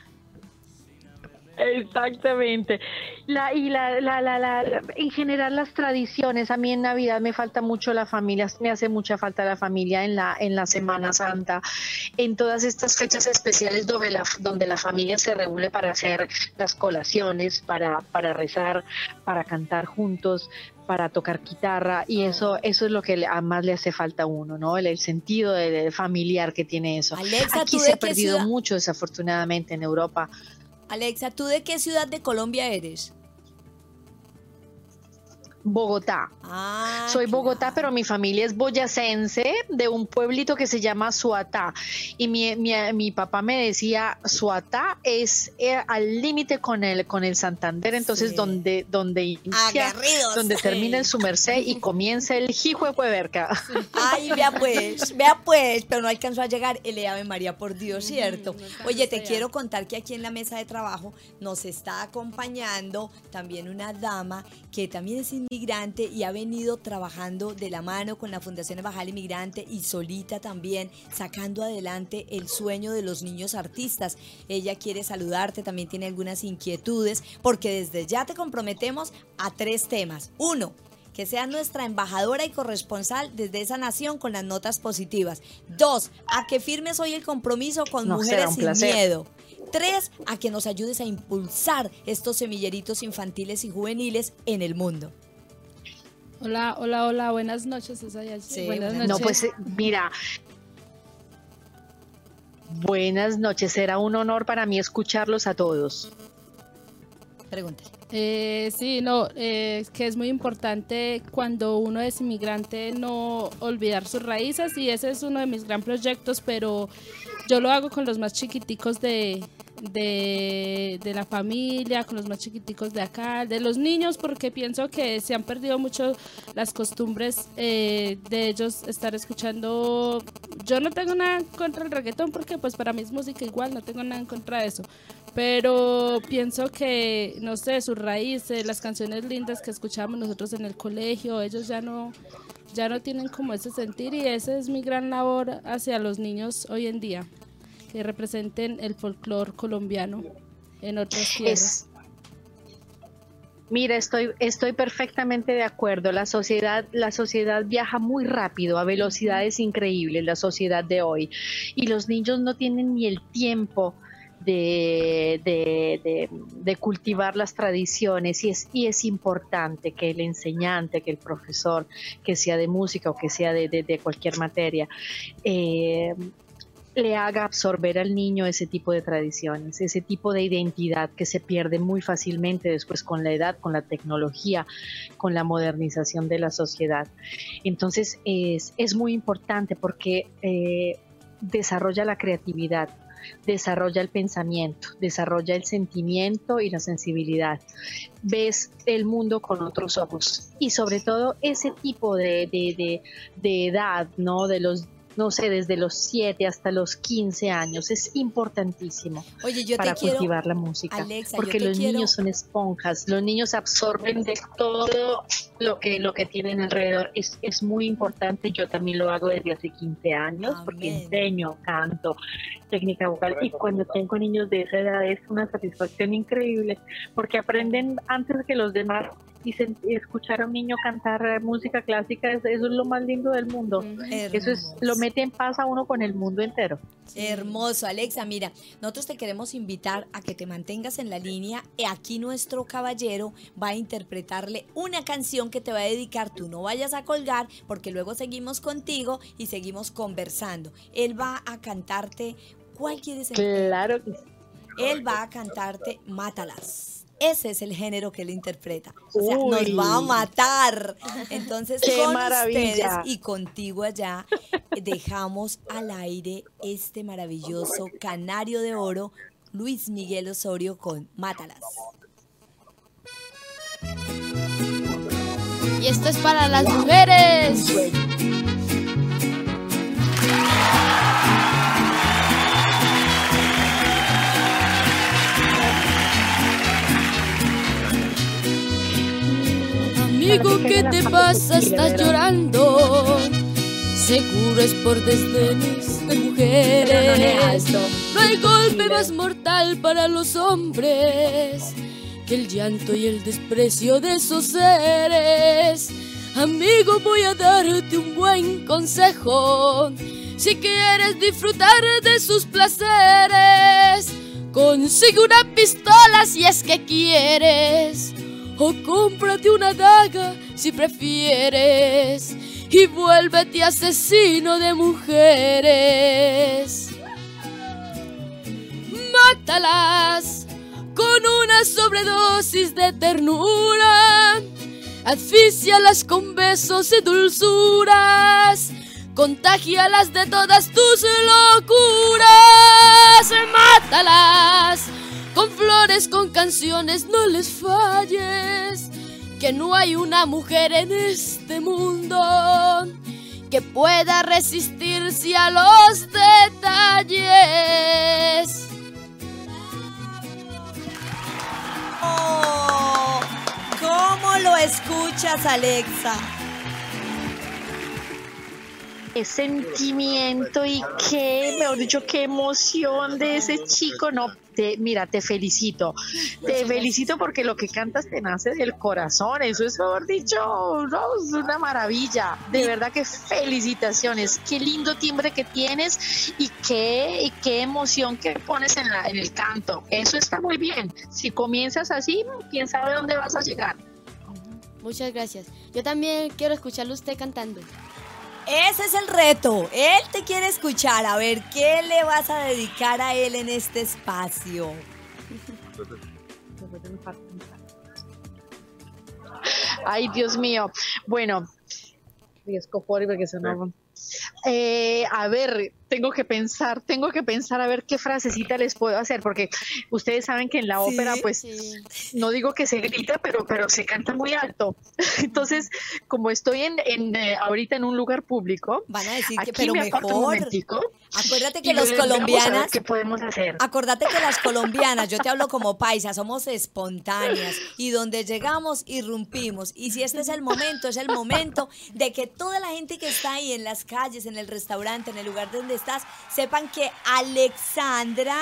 Exactamente. La, y la, la, la, la, en general las tradiciones, a mí en Navidad me falta mucho la familia, me hace mucha falta la familia en la, en la Semana Santa, en todas estas fechas especiales donde la, donde la familia se reúne para hacer las colaciones, para, para rezar, para cantar juntos, para tocar guitarra y eso eso es lo que más le hace falta a uno, ¿no? El, sentido de, familiar que tiene eso. Aquí se ha perdido mucho desafortunadamente en Europa. Alexa, ¿tú de qué ciudad de Colombia eres? Bogotá. Ah, Soy Bogotá, pero mi familia es boyacense de un pueblito que se llama Suatá. Y mi, mi, papá me decía, Suatá es eh, al límite con el, con el Santander, entonces donde, donde inicia, donde termina el su merced y comienza el hijo de. Ay, vea pues, vea pues, pero no alcanzó a llegar el Ave María, por Dios, ¿cierto? Oye, te quiero contar que aquí en la mesa de trabajo nos está acompañando también una dama que también es inmigrante y ha venido trabajando de la mano con la Fundación Embajada Inmigrante y solita también, sacando adelante el sueño de los niños artistas. Ella quiere saludarte, también tiene algunas inquietudes, porque desde ya te comprometemos a tres temas. Uno, que sea nuestra embajadora y corresponsal desde esa nación con las notas positivas. Dos, a que firmes hoy el compromiso con Mujeres sin Miedo. Tres, a que nos ayudes a impulsar estos semilleritos infantiles y juveniles en el mundo. Hola, hola, hola, buenas noches. buenas noches. No, pues eh, mira, buenas noches. Será un honor para mí escucharlos a todos. Pregúntale. Eh, sí, no, eh, que es muy importante cuando uno es inmigrante no olvidar sus raíces y ese es uno de mis gran proyectos, pero yo lo hago con los más chiquiticos de, de, la familia, con los más chiquiticos de acá, de los niños, porque pienso que se han perdido mucho las costumbres eh, de ellos estar escuchando. Yo no tengo nada contra el reggaetón, porque pues para mí es música igual, no tengo nada en contra de eso. Pero pienso que, no sé, sus raíces, las canciones lindas que escuchábamos nosotros en el colegio, ellos ya no, ya no tienen como ese sentir y esa es mi gran labor hacia los niños hoy en día que representen el folclore colombiano en otras tierras. Mira, estoy, estoy perfectamente de acuerdo. La sociedad, la sociedad viaja muy rápido, a velocidades increíbles, la sociedad de hoy. Y los niños no tienen ni el tiempo de, de, cultivar las tradiciones y es, y es importante que el enseñante, que el profesor, que sea de música o que sea de, cualquier materia, eh, le haga absorber al niño ese tipo de tradiciones, ese tipo de identidad que se pierde muy fácilmente después con la edad, con la tecnología, con la modernización de la sociedad. Entonces es, es muy importante porque eh, desarrolla la creatividad, desarrolla el pensamiento, desarrolla el sentimiento y la sensibilidad. Ves el mundo con otros ojos y sobre todo ese tipo de, de, de edad, ¿no? De los no sé, desde los 7 hasta los 15 años. Es importantísimo para cultivar la música. porque los niños son esponjas, los niños absorben de todo lo que, lo que tienen alrededor. Es, es muy importante, yo también lo hago desde hace 15 años porque enseño, canto, técnica vocal y cuando tengo niños de esa edad es una satisfacción increíble porque aprenden antes que los demás y, escuchar a un niño cantar música clásica, eso es lo más lindo del mundo. Eso es, lo mete en paz a uno con el mundo entero. Hermoso, Alexa. Mira, nosotros te queremos invitar a que te mantengas en la línea. Aquí nuestro caballero va a interpretarle una canción que te va a dedicar. Tú no vayas a colgar porque luego seguimos contigo y seguimos conversando. Él va a cantarte. ¿Cuál quieres? Claro que sí. Él va a cantarte Mátalas. Ese es el género que él interpreta. O sea, nos va a matar. Entonces, con ustedes y contigo allá, dejamos al aire este maravilloso canario de oro, Luis Miguel Osorio con Mátalas. Y esto es para las mujeres. Amigo, ¿qué te pasa? Estás llorando. seguro es por desdenes de mujeres. No hay golpe más mortal para los hombres que el llanto y el desprecio de esos seres. Amigo, voy a darte un buen consejo. Si quieres disfrutar de sus placeres, consigue una pistola si es que quieres. O cómprate una daga si prefieres. Y vuélvete asesino de mujeres. Mátalas con una sobredosis de ternura. Asfixialas con besos y dulzuras. Contagialas de todas tus locuras. Mátalas con flores, con canciones, no les falles. Que no hay una mujer en este mundo que pueda resistirse a los detalles. Oh, ¿Cómo lo escuchas, Alexa? qué sentimiento y qué, mejor dicho, qué emoción de ese chico. No, te, mira, te felicito. Te felicito porque lo que cantas te nace del corazón. Eso es, mejor dicho, no, es una maravilla. De verdad que felicitaciones. Qué lindo timbre que tienes y qué, y qué emoción que pones en, la, en el canto. Eso está muy bien. Si comienzas así, quién sabe dónde vas a llegar. Muchas gracias. Yo también quiero escucharlo usted cantando. Ese es el reto. Él te quiere escuchar. A ver, ¿qué le vas a dedicar a él en este espacio? Ay, Dios mío. Bueno, riesgo por porque no. Eh, a ver, tengo que pensar, tengo que pensar a ver qué frasecita les puedo hacer, porque ustedes saben que en la Sí, ópera, pues, no digo que se grita, pero, pero se canta muy alto. Entonces, como estoy en, en, eh, ahorita en un lugar público, Van a decir que, pero me un mejor. momentico Acuérdate que los colombianas, ¿Qué podemos hacer? acuérdate que las colombianas, yo te hablo como paisa, somos espontáneas y donde llegamos irrumpimos. Y si este es el momento, es el momento de que toda la gente que está ahí en las calles, en el restaurante, en el lugar donde sepan que Alexandra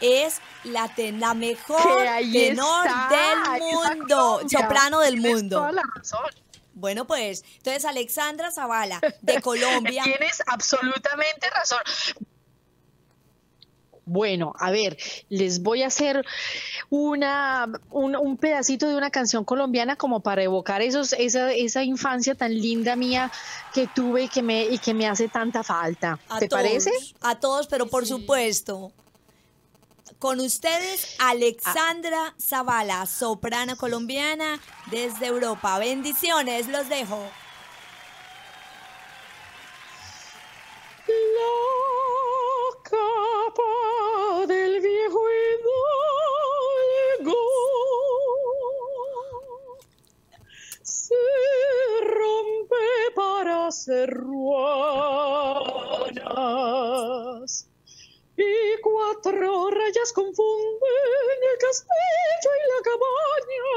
es la, te- la mejor tenor está, del mundo, soprano del mundo. toda la razón. Bueno, pues, entonces Alexandra Zavala, de Colombia. Tienes absolutamente razón. Bueno, a ver, les voy a hacer una, un, un pedacito de una canción colombiana como para evocar esos, esa, esa infancia tan linda mía que tuve y que me, y que me hace tanta falta. A ¿Te todos, parece? A todos, pero por Sí. supuesto. Con ustedes, Alexandra Zavala, soprano colombiana desde Europa. Bendiciones, los dejo. La capa del viejo hidalgo se rompe para hacer ruanas y cuatro rayas confunden el castillo y la cabaña.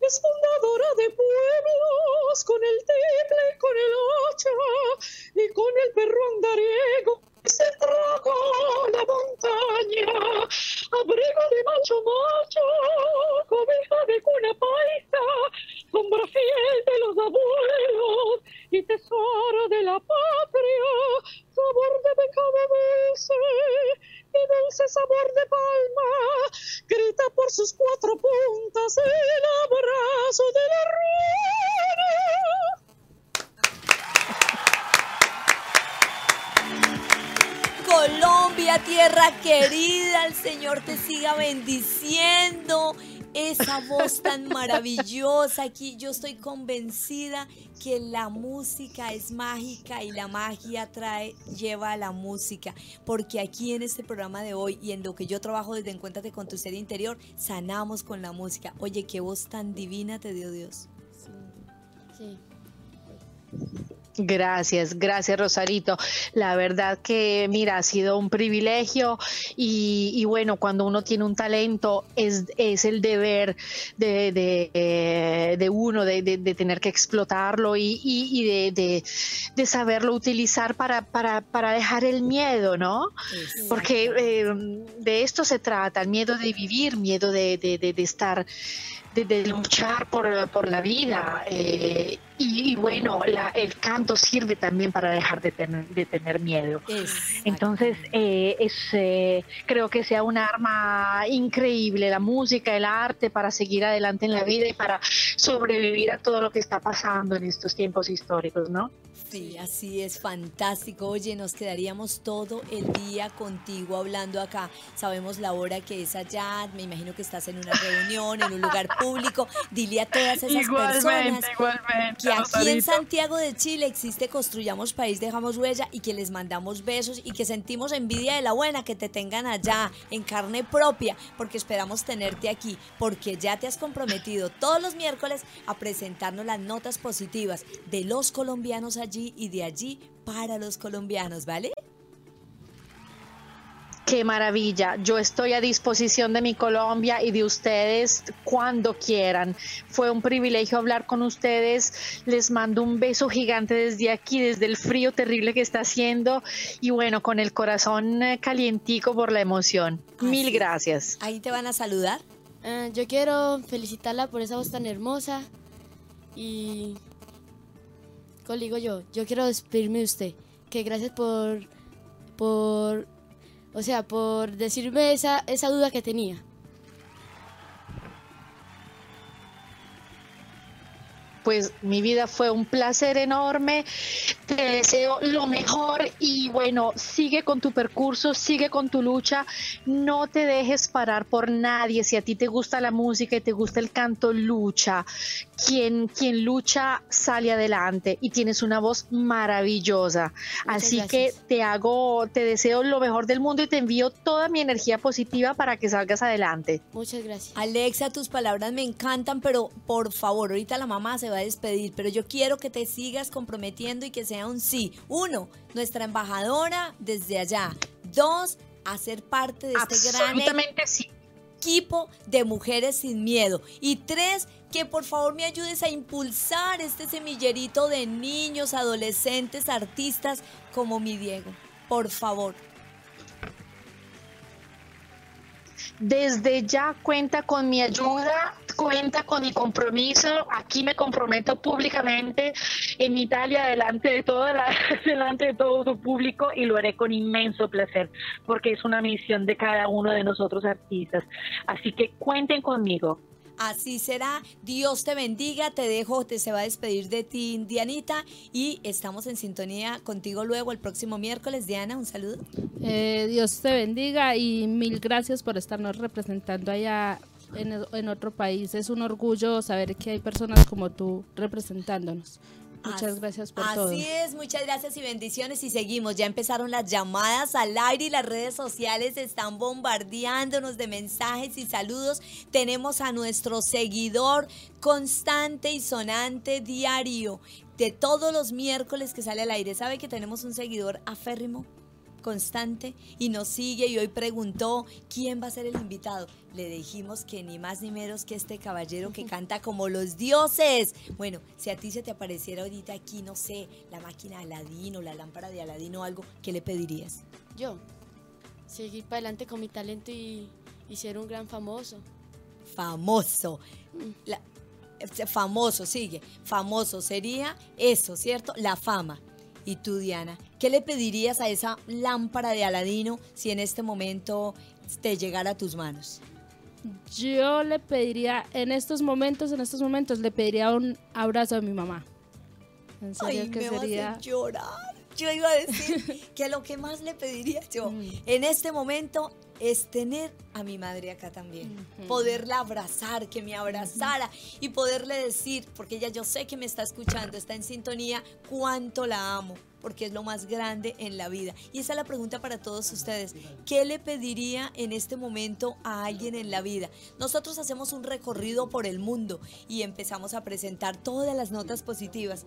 Es fundadora de pueblos con el tiple y con el hacha y con el perro andariego. Se tragó la montaña, abrigo de macho macho, cobeja de cuna paisa, sombra fiel de los abuelos y tesoro de la patria, sabor de pecado dulce y dulce sabor de palma, grita por sus cuatro puntas el abrazo de la rueda. Colombia, tierra querida, el Señor te siga bendiciendo. Esa voz tan maravillosa aquí, yo estoy convencida que la música es mágica y la magia trae, lleva a la música, porque aquí en este programa de hoy y en lo que yo trabajo desde Encuéntrate con tu ser interior, sanamos con la música. Oye, qué voz tan divina te dio Dios. Sí. Gracias, gracias Rosarito. La verdad que, mira, ha sido un privilegio y, bueno, cuando uno tiene un talento es, es el deber de, de, eh, de uno, de, de, tener que explotarlo y, y, de, saberlo utilizar para, para, para, dejar el miedo, ¿no? Porque eh, de esto se trata, el miedo de vivir, miedo de, estar de, luchar por, por, la vida. Eh, y, bueno, el canto sirve también para dejar de tener, de tener miedo. Entonces, eh, es, eh, creo que sea un arma increíble, la música, el arte, para seguir adelante en la vida y para sobrevivir a todo lo que está pasando en estos tiempos históricos, ¿no? Sí, así es, fantástico. Oye, nos quedaríamos todo el día contigo hablando acá. Sabemos la hora que es allá, me imagino que estás en una reunión, en un lugar público. Dile a todas esas personas que aquí en Santiago de Chile existe Construyamos País, Dejamos Huella y que les mandamos besos y que sentimos envidia de la buena que te tengan allá en carne propia, porque esperamos tenerte aquí, porque ya te has comprometido todos los miércoles a presentarnos las notas positivas de los colombianos allí y de allí para los colombianos, ¿vale? Qué maravilla. Yo estoy a disposición de mi Colombia y de ustedes cuando quieran. Fue un privilegio hablar con ustedes. Les mando un beso gigante desde aquí, desde el frío terrible que está haciendo y bueno, con el corazón calientico por la emoción. Mil gracias. Ahí te van a saludar. Ah, yo quiero felicitarla por esa voz tan hermosa y digo yo, yo quiero despedirme de usted. Que gracias por, por, o sea, por decirme esa, esa duda que tenía. Pues mi vida fue un placer enorme. Te deseo lo mejor y bueno, sigue con tu percurso, sigue con tu lucha. No te dejes parar por nadie. Si a ti te gusta la música y te gusta el canto, lucha. Quien, quien lucha sale adelante y tienes una voz maravillosa. Así que te hago, te deseo lo mejor del mundo y te envío toda mi energía positiva para que salgas adelante. Muchas gracias. Alexa, tus palabras me encantan, pero por favor, ahorita la mamá se va a despedir, pero yo quiero que te sigas comprometiendo y que sea un sí. Uno, nuestra embajadora desde allá. Dos, hacer parte de este gran equipo de mujeres sin miedo. Y tres, que por favor me ayudes a impulsar este semillerito de niños, adolescentes, artistas como mi Diego. Por favor. Desde ya cuenta con mi ayuda, cuenta con mi compromiso. Aquí me comprometo públicamente en Italia delante de toda la, delante de todo su público y lo haré con inmenso placer porque es una misión de cada uno de nosotros artistas. Así que cuenten conmigo. Así será. Dios te bendiga. Te dejo, te se va a despedir de ti, Dianita. Y estamos en sintonía contigo luego el próximo miércoles. Diana, un saludo. Eh, Dios te bendiga y mil gracias por estarnos representando allá en, en otro país. Es un orgullo saber que hay personas como tú representándonos. Muchas gracias por todo. Así es, muchas gracias y bendiciones y seguimos. Ya empezaron las llamadas al aire y las redes sociales están bombardeándonos de mensajes y saludos. Tenemos a nuestro seguidor constante y sonante diario de todos los miércoles que sale al aire. ¿Sabe que tenemos un seguidor aférrimo? Constante y nos sigue y hoy preguntó quién va a ser el invitado. Le dijimos que ni más ni menos que este caballero que canta como los dioses. Bueno, si a ti se te apareciera ahorita aquí, no sé, la máquina de Aladino, la lámpara de Aladino o algo, ¿qué le pedirías? Yo, seguir para adelante con mi talento y, ser un gran famoso. Famoso. Mm. Eh, famoso, sigue. Famoso sería eso, ¿cierto? La fama. Y tú, Diana, ¿qué le pedirías a esa lámpara de Aladino si en este momento te llegara a tus manos? Yo le pediría, en estos momentos, en estos momentos, le pediría un abrazo a mi mamá. En serio, que sería? llorar. Yo iba a decir que lo que más le pediría yo mm. en este momento es tener a mi madre acá también. Poderla abrazar, que me abrazara y poderle decir, porque ella yo sé que me está escuchando, está en sintonía, cuánto la amo porque es lo más grande en la vida. Y esa es la pregunta para todos ustedes. ¿Qué le pediría en este momento a alguien en la vida? Nosotros hacemos un recorrido por el mundo y empezamos a presentar todas las notas positivas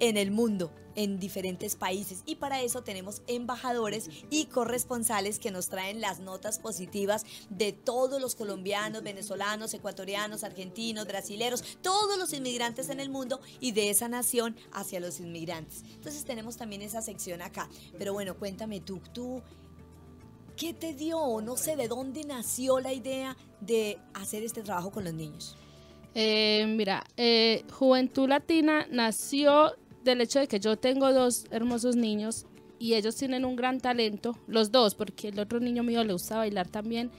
en el mundo, en diferentes países. Y para eso tenemos embajadores y corresponsales que nos traen las notas positivas de todos los colombianos, venezolanos, ecuatorianos, argentinos, brasileros, todos los inmigrantes en el mundo y de esa nación hacia los inmigrantes. Entonces tenemos también esa sección acá. Pero bueno, cuéntame tú, ¿qué te dio? No sé, ¿de dónde nació la idea de hacer este trabajo con los niños? Eh, mira, eh, Juventud Latina nació del hecho de que yo tengo dos hermosos niños y ellos tienen un gran talento, los dos, porque el otro niño mío le gusta bailar también,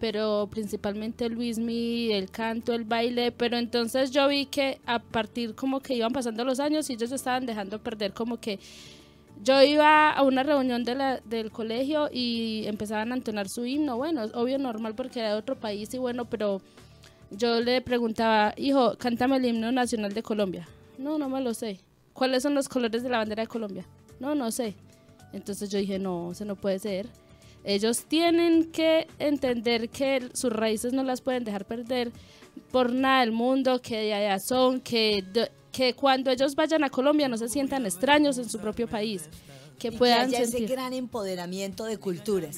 pero principalmente Luis mi, el canto, el baile, pero entonces yo vi que a partir como que iban pasando los años y ellos estaban dejando perder como que yo iba a una reunión de la, del colegio y empezaban a entonar su himno. Bueno, es obvio, normal porque era de otro país y bueno, pero yo le preguntaba, hijo, cántame el himno nacional de Colombia. No, no me lo sé. ¿Cuáles son los colores de la bandera de Colombia? No, no sé. Entonces yo dije, no, eso no puede ser. Ellos tienen que entender que sus raíces no las pueden dejar perder por nada del mundo, que de allá son, que que cuando ellos vayan a Colombia no se sientan extraños en su propio país, que puedan que sentir ese gran empoderamiento de culturas.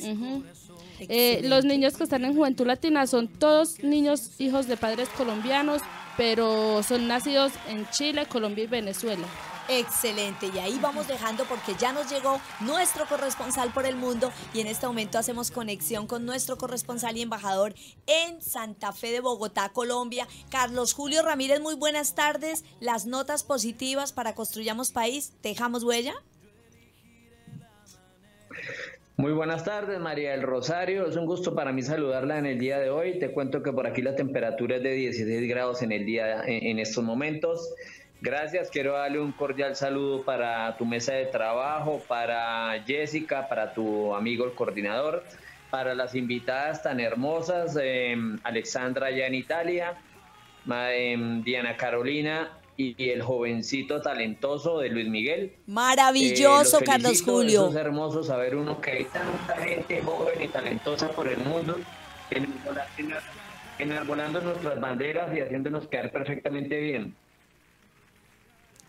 Eh, los niños que están en Juventud Latina son todos niños hijos de padres colombianos, pero son nacidos en Chile, Colombia y Venezuela. Excelente, y ahí vamos dejando porque ya nos llegó nuestro corresponsal por el mundo y en este momento hacemos conexión con nuestro corresponsal y embajador en Santa Fe de Bogotá, Colombia. Carlos Julio Ramírez, muy buenas tardes. Las notas positivas para Construyamos País, ¿dejamos huella? Muy buenas tardes, María del Rosario. Es un gusto para mí saludarla en el día de hoy. Te cuento que por aquí la temperatura es de 16 grados en el día en estos momentos. Gracias, quiero darle un cordial saludo para tu mesa de trabajo, para Jessica, para tu amigo el coordinador, para las invitadas tan hermosas, em, Alexandra ya en Italia, em, Diana Carolina y, el jovencito talentoso de Luis Miguel. Maravilloso, eh, Carlos Julio. Es hermoso saber uno que hay tanta gente joven y talentosa por el mundo, enarbolando nuestras banderas y haciéndonos quedar perfectamente bien.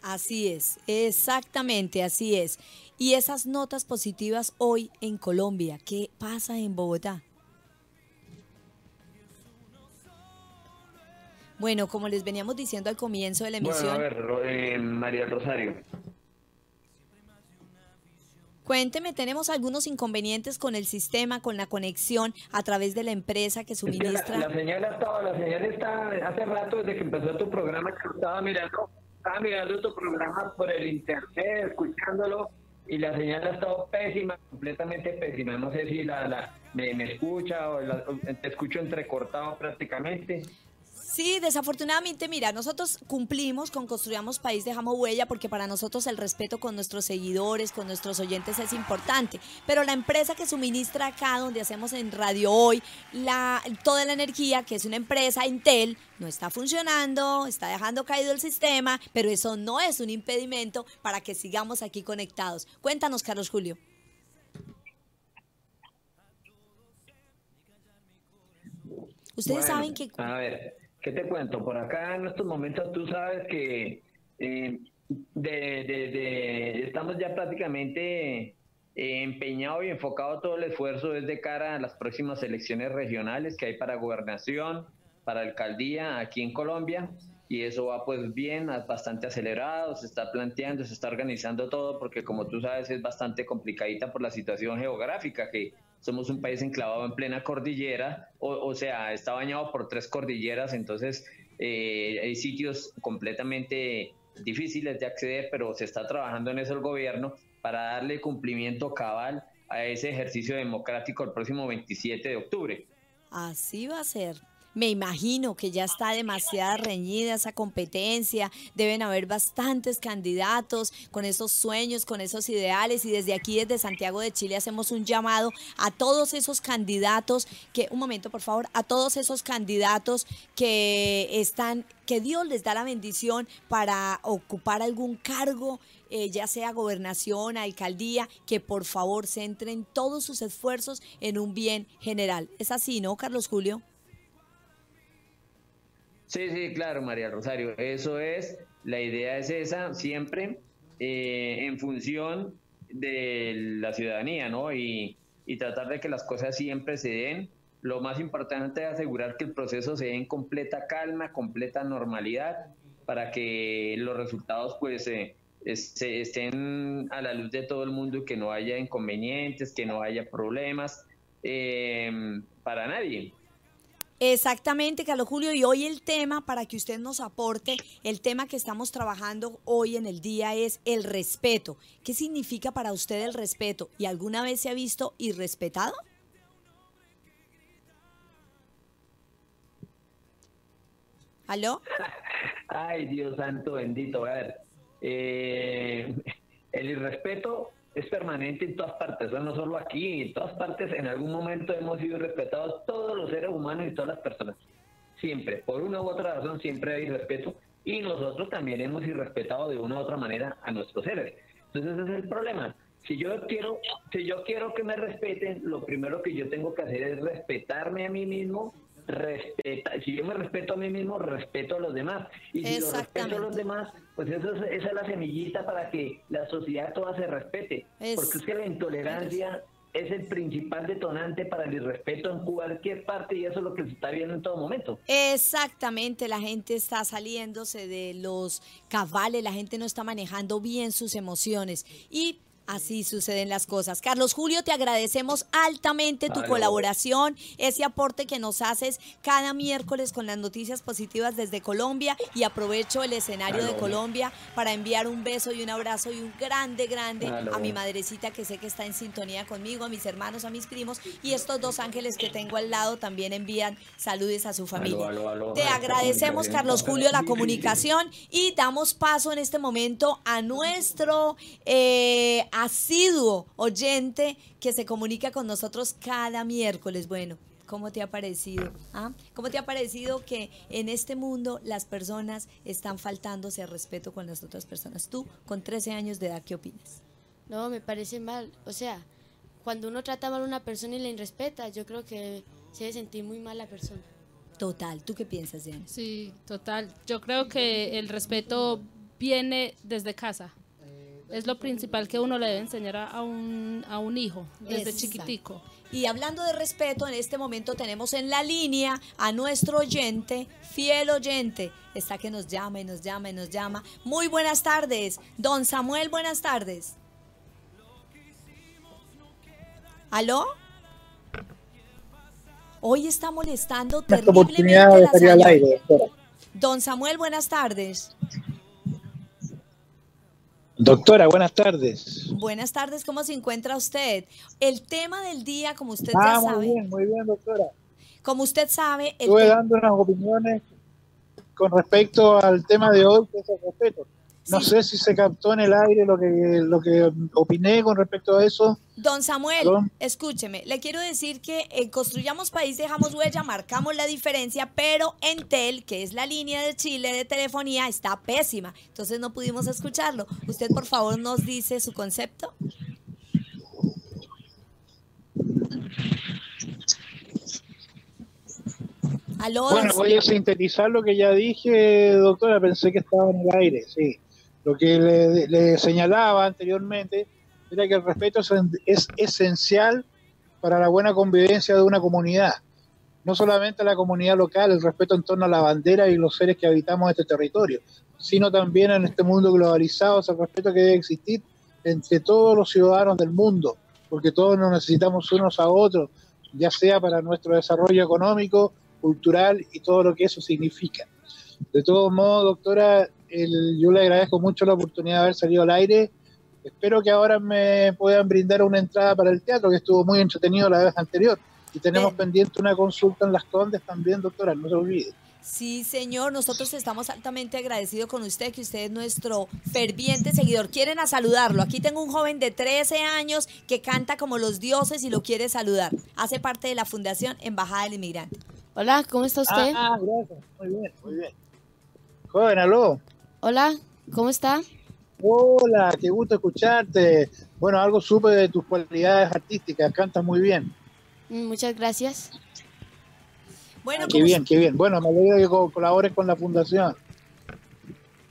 Así es, exactamente así es. Y esas notas positivas hoy en Colombia, ¿qué pasa en Bogotá? Bueno, como les veníamos diciendo al comienzo de la emisión. Bueno, a ver, eh, María Rosario. Cuénteme, tenemos algunos inconvenientes con el sistema, con la conexión a través de la empresa que suministra. la, señal estaba, la señal está hace rato desde que empezó tu programa que estaba mirando estaba mirando tu programa por el internet, escuchándolo, y la señal ha estado pésima, completamente pésima. No sé si la, la me, escucha o te escucho entrecortado prácticamente. Sí, desafortunadamente, mira, nosotros cumplimos con Construyamos País, dejamos huella, porque para nosotros el respeto con nuestros seguidores, con nuestros oyentes es importante. Pero la empresa que suministra acá, donde hacemos en Radio Hoy, la, toda la energía, que es una empresa, Intel, no está funcionando, está dejando caído el sistema, pero eso no es un impedimento para que sigamos aquí conectados. Cuéntanos, Carlos Julio. Ustedes saben que... A ver, ¿Qué te cuento? Por acá en estos momentos tú sabes que eh, de, estamos ya prácticamente eh, empeñados y enfocado todo el esfuerzo desde cara a las próximas elecciones regionales que hay para gobernación, para alcaldía aquí en Colombia. Y eso va pues bien, bastante acelerado, se está planteando, se está organizando todo, porque como tú sabes es bastante complicadita por la situación geográfica que somos un país enclavado en plena cordillera, o, sea, está bañado por tres cordilleras, entonces eh, hay sitios completamente difíciles de acceder, pero se está trabajando en eso el gobierno para darle cumplimiento cabal a ese ejercicio democrático el próximo 27 de octubre. Así va a ser. Me imagino que ya está demasiada reñida esa competencia, deben haber bastantes candidatos con esos sueños, con esos ideales y desde aquí, desde Santiago de Chile, hacemos un llamado a todos esos candidatos que, un momento por favor, a todos esos candidatos que están, que Dios les da la bendición para ocupar algún cargo eh, ya sea gobernación, alcaldía, que por favor centren todos sus esfuerzos en un bien general. ¿Es así, no, Carlos Julio? Sí, sí, claro, María Rosario. Eso es, la idea es esa, siempre eh, en función de la ciudadanía, ¿no? Y, y tratar de que las cosas siempre se den. Lo más importante es asegurar que el proceso se dé en completa calma, completa normalidad, para que los resultados pues eh, estén a la luz de todo el mundo que no haya inconvenientes, que no haya problemas eh, para nadie. Exactamente, Carlos Julio. Y hoy el tema, para que usted nos aporte, el tema que estamos trabajando hoy en el día es el respeto. ¿Qué significa para usted el respeto? ¿Y alguna vez se ha visto irrespetado? ¿Aló? Ay, Dios santo bendito. A ver, eh, el irrespeto es permanente en todas partes, no solo aquí, en todas partes en algún momento hemos sido respetados todos los seres humanos y todas las personas. Siempre, por una u otra razón, siempre hay respeto y nosotros también hemos irrespetado de una u otra manera a nuestros seres. Entonces ese es el problema. Si yo quiero, si yo quiero que me respeten, lo primero que yo tengo que hacer es respetarme a mí mismo respeta, si yo me respeto a mí mismo, respeto a los demás. Y si lo respeto a los demás, pues eso es, esa es la semillita para que la sociedad toda se respete. Porque es que la intolerancia es el principal detonante para el irrespeto en cualquier parte y eso es lo que se está viendo en todo momento. Exactamente, la gente está saliéndose de los cabales, la gente no está manejando bien sus emociones y Así suceden las cosas. Carlos Julio, te agradecemos altamente tu colaboración, ese aporte que nos haces cada miércoles con las noticias positivas desde Colombia y aprovecho el escenario de Colombia para enviar un beso y un abrazo y un grande, grande a mi madrecita que sé que está en sintonía conmigo, a mis hermanos, a mis primos y estos dos ángeles que tengo al lado también envían saludes a su familia. te agradecemos, Carlos Julio, la comunicación y damos paso en este momento a nuestro... Eh, asiduo oyente que se comunica con nosotros cada miércoles. Bueno, ¿cómo te ha parecido? ¿Ah? ¿Cómo te ha parecido que en este mundo las personas están faltándose al respeto con las otras personas? Tú, con 13 años de edad, ¿qué opinas? No, me parece mal. O sea, cuando uno trata mal a una persona y la irrespeta, yo creo que se debe sentir muy mal la persona. Total, ¿tú qué piensas, Diana? Sí, total. Yo creo que el respeto viene desde casa es lo principal que uno le debe enseñar a un, a un hijo desde chiquitico. Y hablando de respeto, en este momento tenemos en la línea a nuestro oyente, fiel oyente, está que nos llama y nos llama y nos llama. Muy buenas tardes, don Samuel, buenas tardes. ¿Aló? Hoy está molestando terriblemente Don Samuel, buenas tardes. Doctora, buenas tardes. Buenas tardes, ¿cómo se encuentra usted? El tema del día, como usted ah, ya sabe. Muy bien, muy bien, doctora. Como usted sabe. Estuve dando unas opiniones con respecto al tema de hoy, que es el respeto. No sé si se captó en el aire lo que, lo que opiné con respecto a eso. Don Samuel, escúcheme, le quiero decir que en Construyamos País dejamos huella, marcamos la diferencia, pero Entel, que es la línea de Chile de telefonía, está pésima. Entonces no pudimos escucharlo. Usted, por favor, nos dice su concepto. bueno, voy a sintetizar lo que ya dije, doctora. Pensé que estaba en el aire, sí. Lo que le, señalaba anteriormente era que el respeto es, esencial para la buena convivencia de una comunidad. No solamente la comunidad local, el respeto en torno a la bandera y los seres que habitamos este territorio, sino también en este mundo globalizado, ese respeto que debe existir entre todos los ciudadanos del mundo, porque todos nos necesitamos unos a otros, ya sea para nuestro desarrollo económico, cultural y todo lo que eso significa. De todos modos, doctora, yo le agradezco mucho la oportunidad de haber salido al aire. Espero que ahora me puedan brindar una entrada para el teatro, que estuvo muy entretenido la vez anterior. Y tenemos pendiente una consulta en Las Condes también, doctora, no se olvide. Sí, señor, nosotros estamos altamente agradecidos con usted, que usted es nuestro ferviente seguidor. Quieren a saludarlo. Aquí tengo un joven de 13 años que canta como los dioses y lo quiere saludar. Hace parte de la Fundación Embajada del Inmigrante. Hola, ¿cómo está usted? Ah, ah gracias. Muy bien, muy bien. Joven, aló. Hola, ¿cómo está? Hola, qué gusto escucharte. Bueno, algo supe de tus cualidades artísticas, cantas muy bien. Mm, muchas gracias. Bueno, qué bien, qué bien. Bueno, me alegra que colabores con la fundación.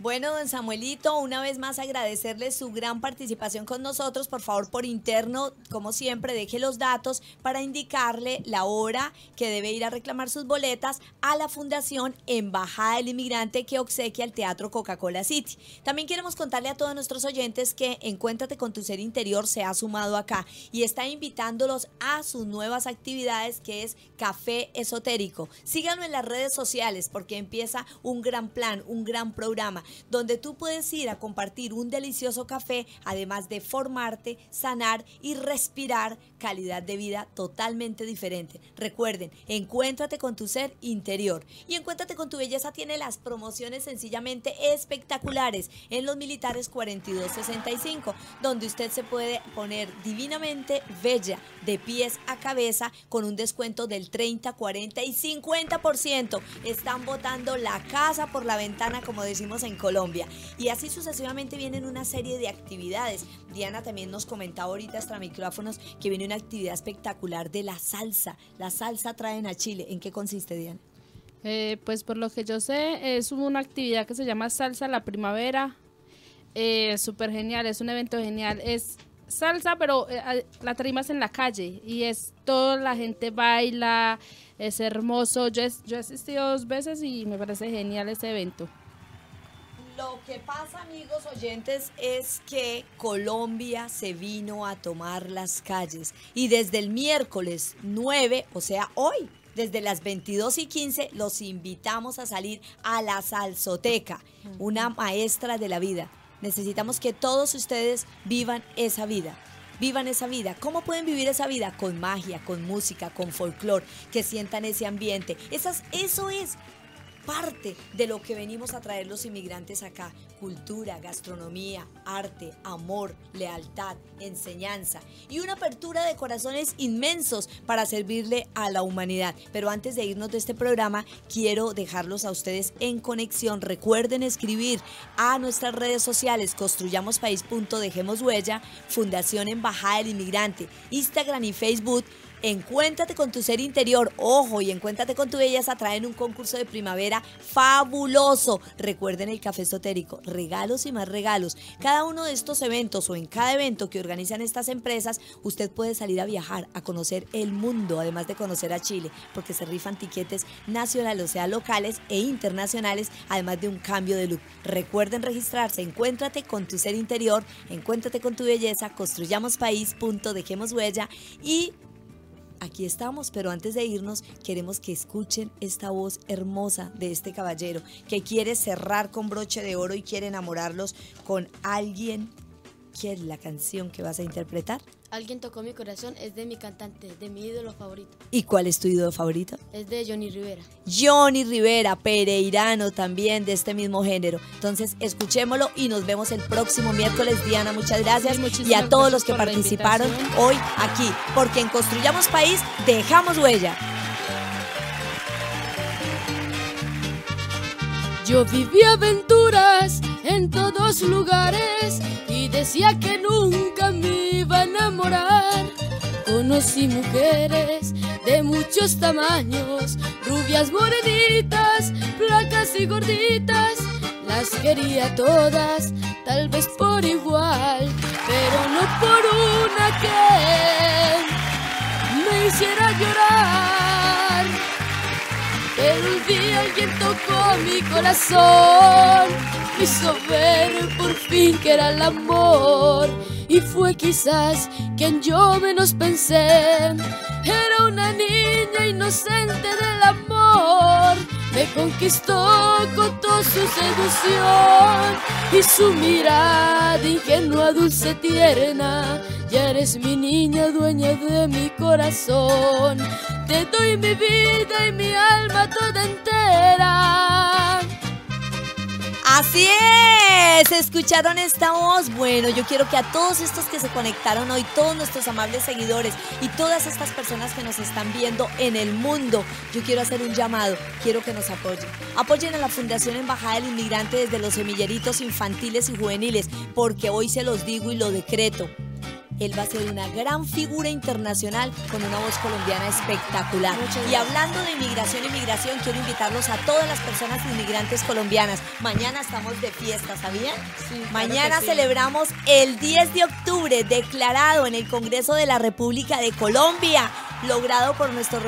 Bueno, don Samuelito, una vez más agradecerle su gran participación con nosotros. Por favor, por interno, como siempre, deje los datos para indicarle la hora que debe ir a reclamar sus boletas a la Fundación Embajada del Inmigrante que obsequia el Teatro Coca-Cola City. También queremos contarle a todos nuestros oyentes que Encuéntrate con tu ser interior se ha sumado acá y está invitándolos a sus nuevas actividades que es Café Esotérico. Síganlo en las redes sociales porque empieza un gran plan, un gran programa donde tú puedes ir a compartir un delicioso café, además de formarte, sanar y respirar calidad de vida totalmente diferente. Recuerden, encuéntrate con tu ser interior y encuéntrate con tu belleza tiene las promociones sencillamente espectaculares en los militares 4265, donde usted se puede poner divinamente bella de pies a cabeza con un descuento del 30, 40 y 50%. Están botando la casa por la ventana, como decimos en Colombia. Y así sucesivamente vienen una serie de actividades. Diana también nos comentaba ahorita extra micrófonos que viene una actividad espectacular de la salsa. La salsa traen a Chile. ¿En qué consiste, Diana? Eh, pues por lo que yo sé, es una actividad que se llama Salsa la Primavera. Eh, Súper genial, es un evento genial. Es salsa, pero eh, la tarima es en la calle y es toda la gente baila, es hermoso. Yo, yo he asistido dos veces y me parece genial ese evento. Lo que pasa, amigos oyentes, es que Colombia se vino a tomar las calles y desde el miércoles 9, o sea, hoy, desde las 22 y 15, los invitamos a salir a la Salsoteca, una maestra de la vida. Necesitamos que todos ustedes vivan esa vida vivan esa vida. ¿Cómo pueden vivir esa vida? Con magia, con música, con folclore, que sientan ese ambiente. Esas, eso es parte de lo que venimos a traer los inmigrantes acá. Cultura, gastronomía, arte, amor, lealtad, enseñanza y una apertura de corazones inmensos para servirle a la humanidad. Pero antes de irnos de este programa, quiero dejarlos a ustedes en conexión. Recuerden escribir a nuestras redes sociales construyamospaís.dejemos huella, Fundación Embajada del Inmigrante, Instagram y Facebook Encuéntrate con tu ser interior, ojo, y encuéntrate con tu belleza, traen un concurso de primavera fabuloso. Recuerden el café esotérico, regalos y más regalos. Cada uno de estos eventos o en cada evento que organizan estas empresas, usted puede salir a viajar, a conocer el mundo, además de conocer a Chile, porque se rifan tiquetes nacionales, o sea, locales e internacionales, además de un cambio de look. Recuerden registrarse, encuéntrate con tu ser interior, encuéntrate con tu belleza, construyamos país, punto, dejemos huella y aquí estamos, pero antes de irnos queremos que escuchen esta voz hermosa de este caballero que quiere cerrar con broche de oro y quiere enamorarlos con alguien. ¿Qué es la canción que vas a interpretar? Alguien tocó mi corazón es de mi cantante, de mi ídolo favorito. ¿Y cuál es tu ídolo favorito? Es de Johnny Rivera. Johnny Rivera, pereirano también de este mismo género. Entonces, escuchémoslo y nos vemos el próximo miércoles. Diana, muchas gracias. y a todos los que participaron hoy aquí, porque en Construyamos País dejamos huella. Yo viví aventuras en todos lugares y decía que nunca me iba a enamorar. Conocí mujeres de muchos tamaños, rubias morenitas, flacas y gorditas. Las quería todas, tal vez por igual, pero no por una que me hiciera llorar. Pero un día alguien tocó mi corazón hizo ver por fin que era el amor. Y fue quizás quien yo menos pensé. Era una niña inocente del amor. Me conquistó con toda su seducción y su mirada ingenua, dulce, tierna y eres mi niña dueña de mi corazón. Te doy mi vida y mi alma toda entera. Así es, escucharon esta voz. Bueno, yo quiero que a todos estos que se conectaron hoy, todos nuestros amables seguidores y todas estas personas que nos están viendo en el mundo, yo quiero hacer un llamado, quiero que nos apoyen. Apoyen a la Fundación Embajada del Inmigrante desde los semilleritos infantiles y juveniles, porque hoy se los digo y lo decreto. Él va a ser una gran figura internacional con una voz colombiana espectacular. y hablando de inmigración y migración, quiero invitarlos a todas las personas inmigrantes colombianas. Mañana estamos de fiesta, ¿sabían? Sí, Mañana sí. celebramos el 10 de octubre, declarado en el Congreso de la República de Colombia, logrado por nuestro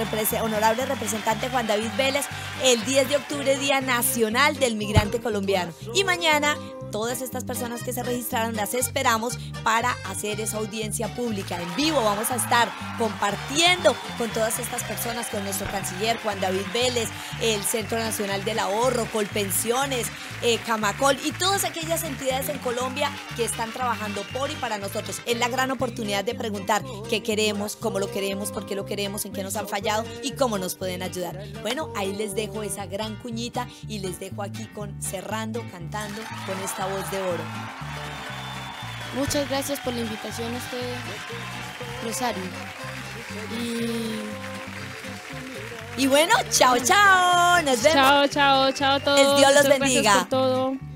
honorable representante Juan David Vélez, el 10 de octubre, Día Nacional del Migrante Colombiano. Y mañana todas estas personas que se registraron las esperamos para hacer esa audiencia pública en vivo. Vamos a estar compartiendo con todas estas personas, con nuestro canciller Juan David Vélez, el Centro Nacional del Ahorro, Colpensiones, eh, Camacol y todas aquellas entidades en Colombia que están trabajando por y para nosotros. Es la gran oportunidad de preguntar qué queremos, cómo lo queremos, por qué lo queremos, en qué nos han fallado y cómo nos pueden ayudar. Bueno, ahí les dejo esa gran cuñita y les dejo aquí con cerrando, cantando con esta voz de oro. Muchas gracias por la invitación a este Rosario. Y Y bueno, chao, chao. Nos vemos. Chao, chao, chao a todos. Dios los Muchas gracias bendiga. por todo.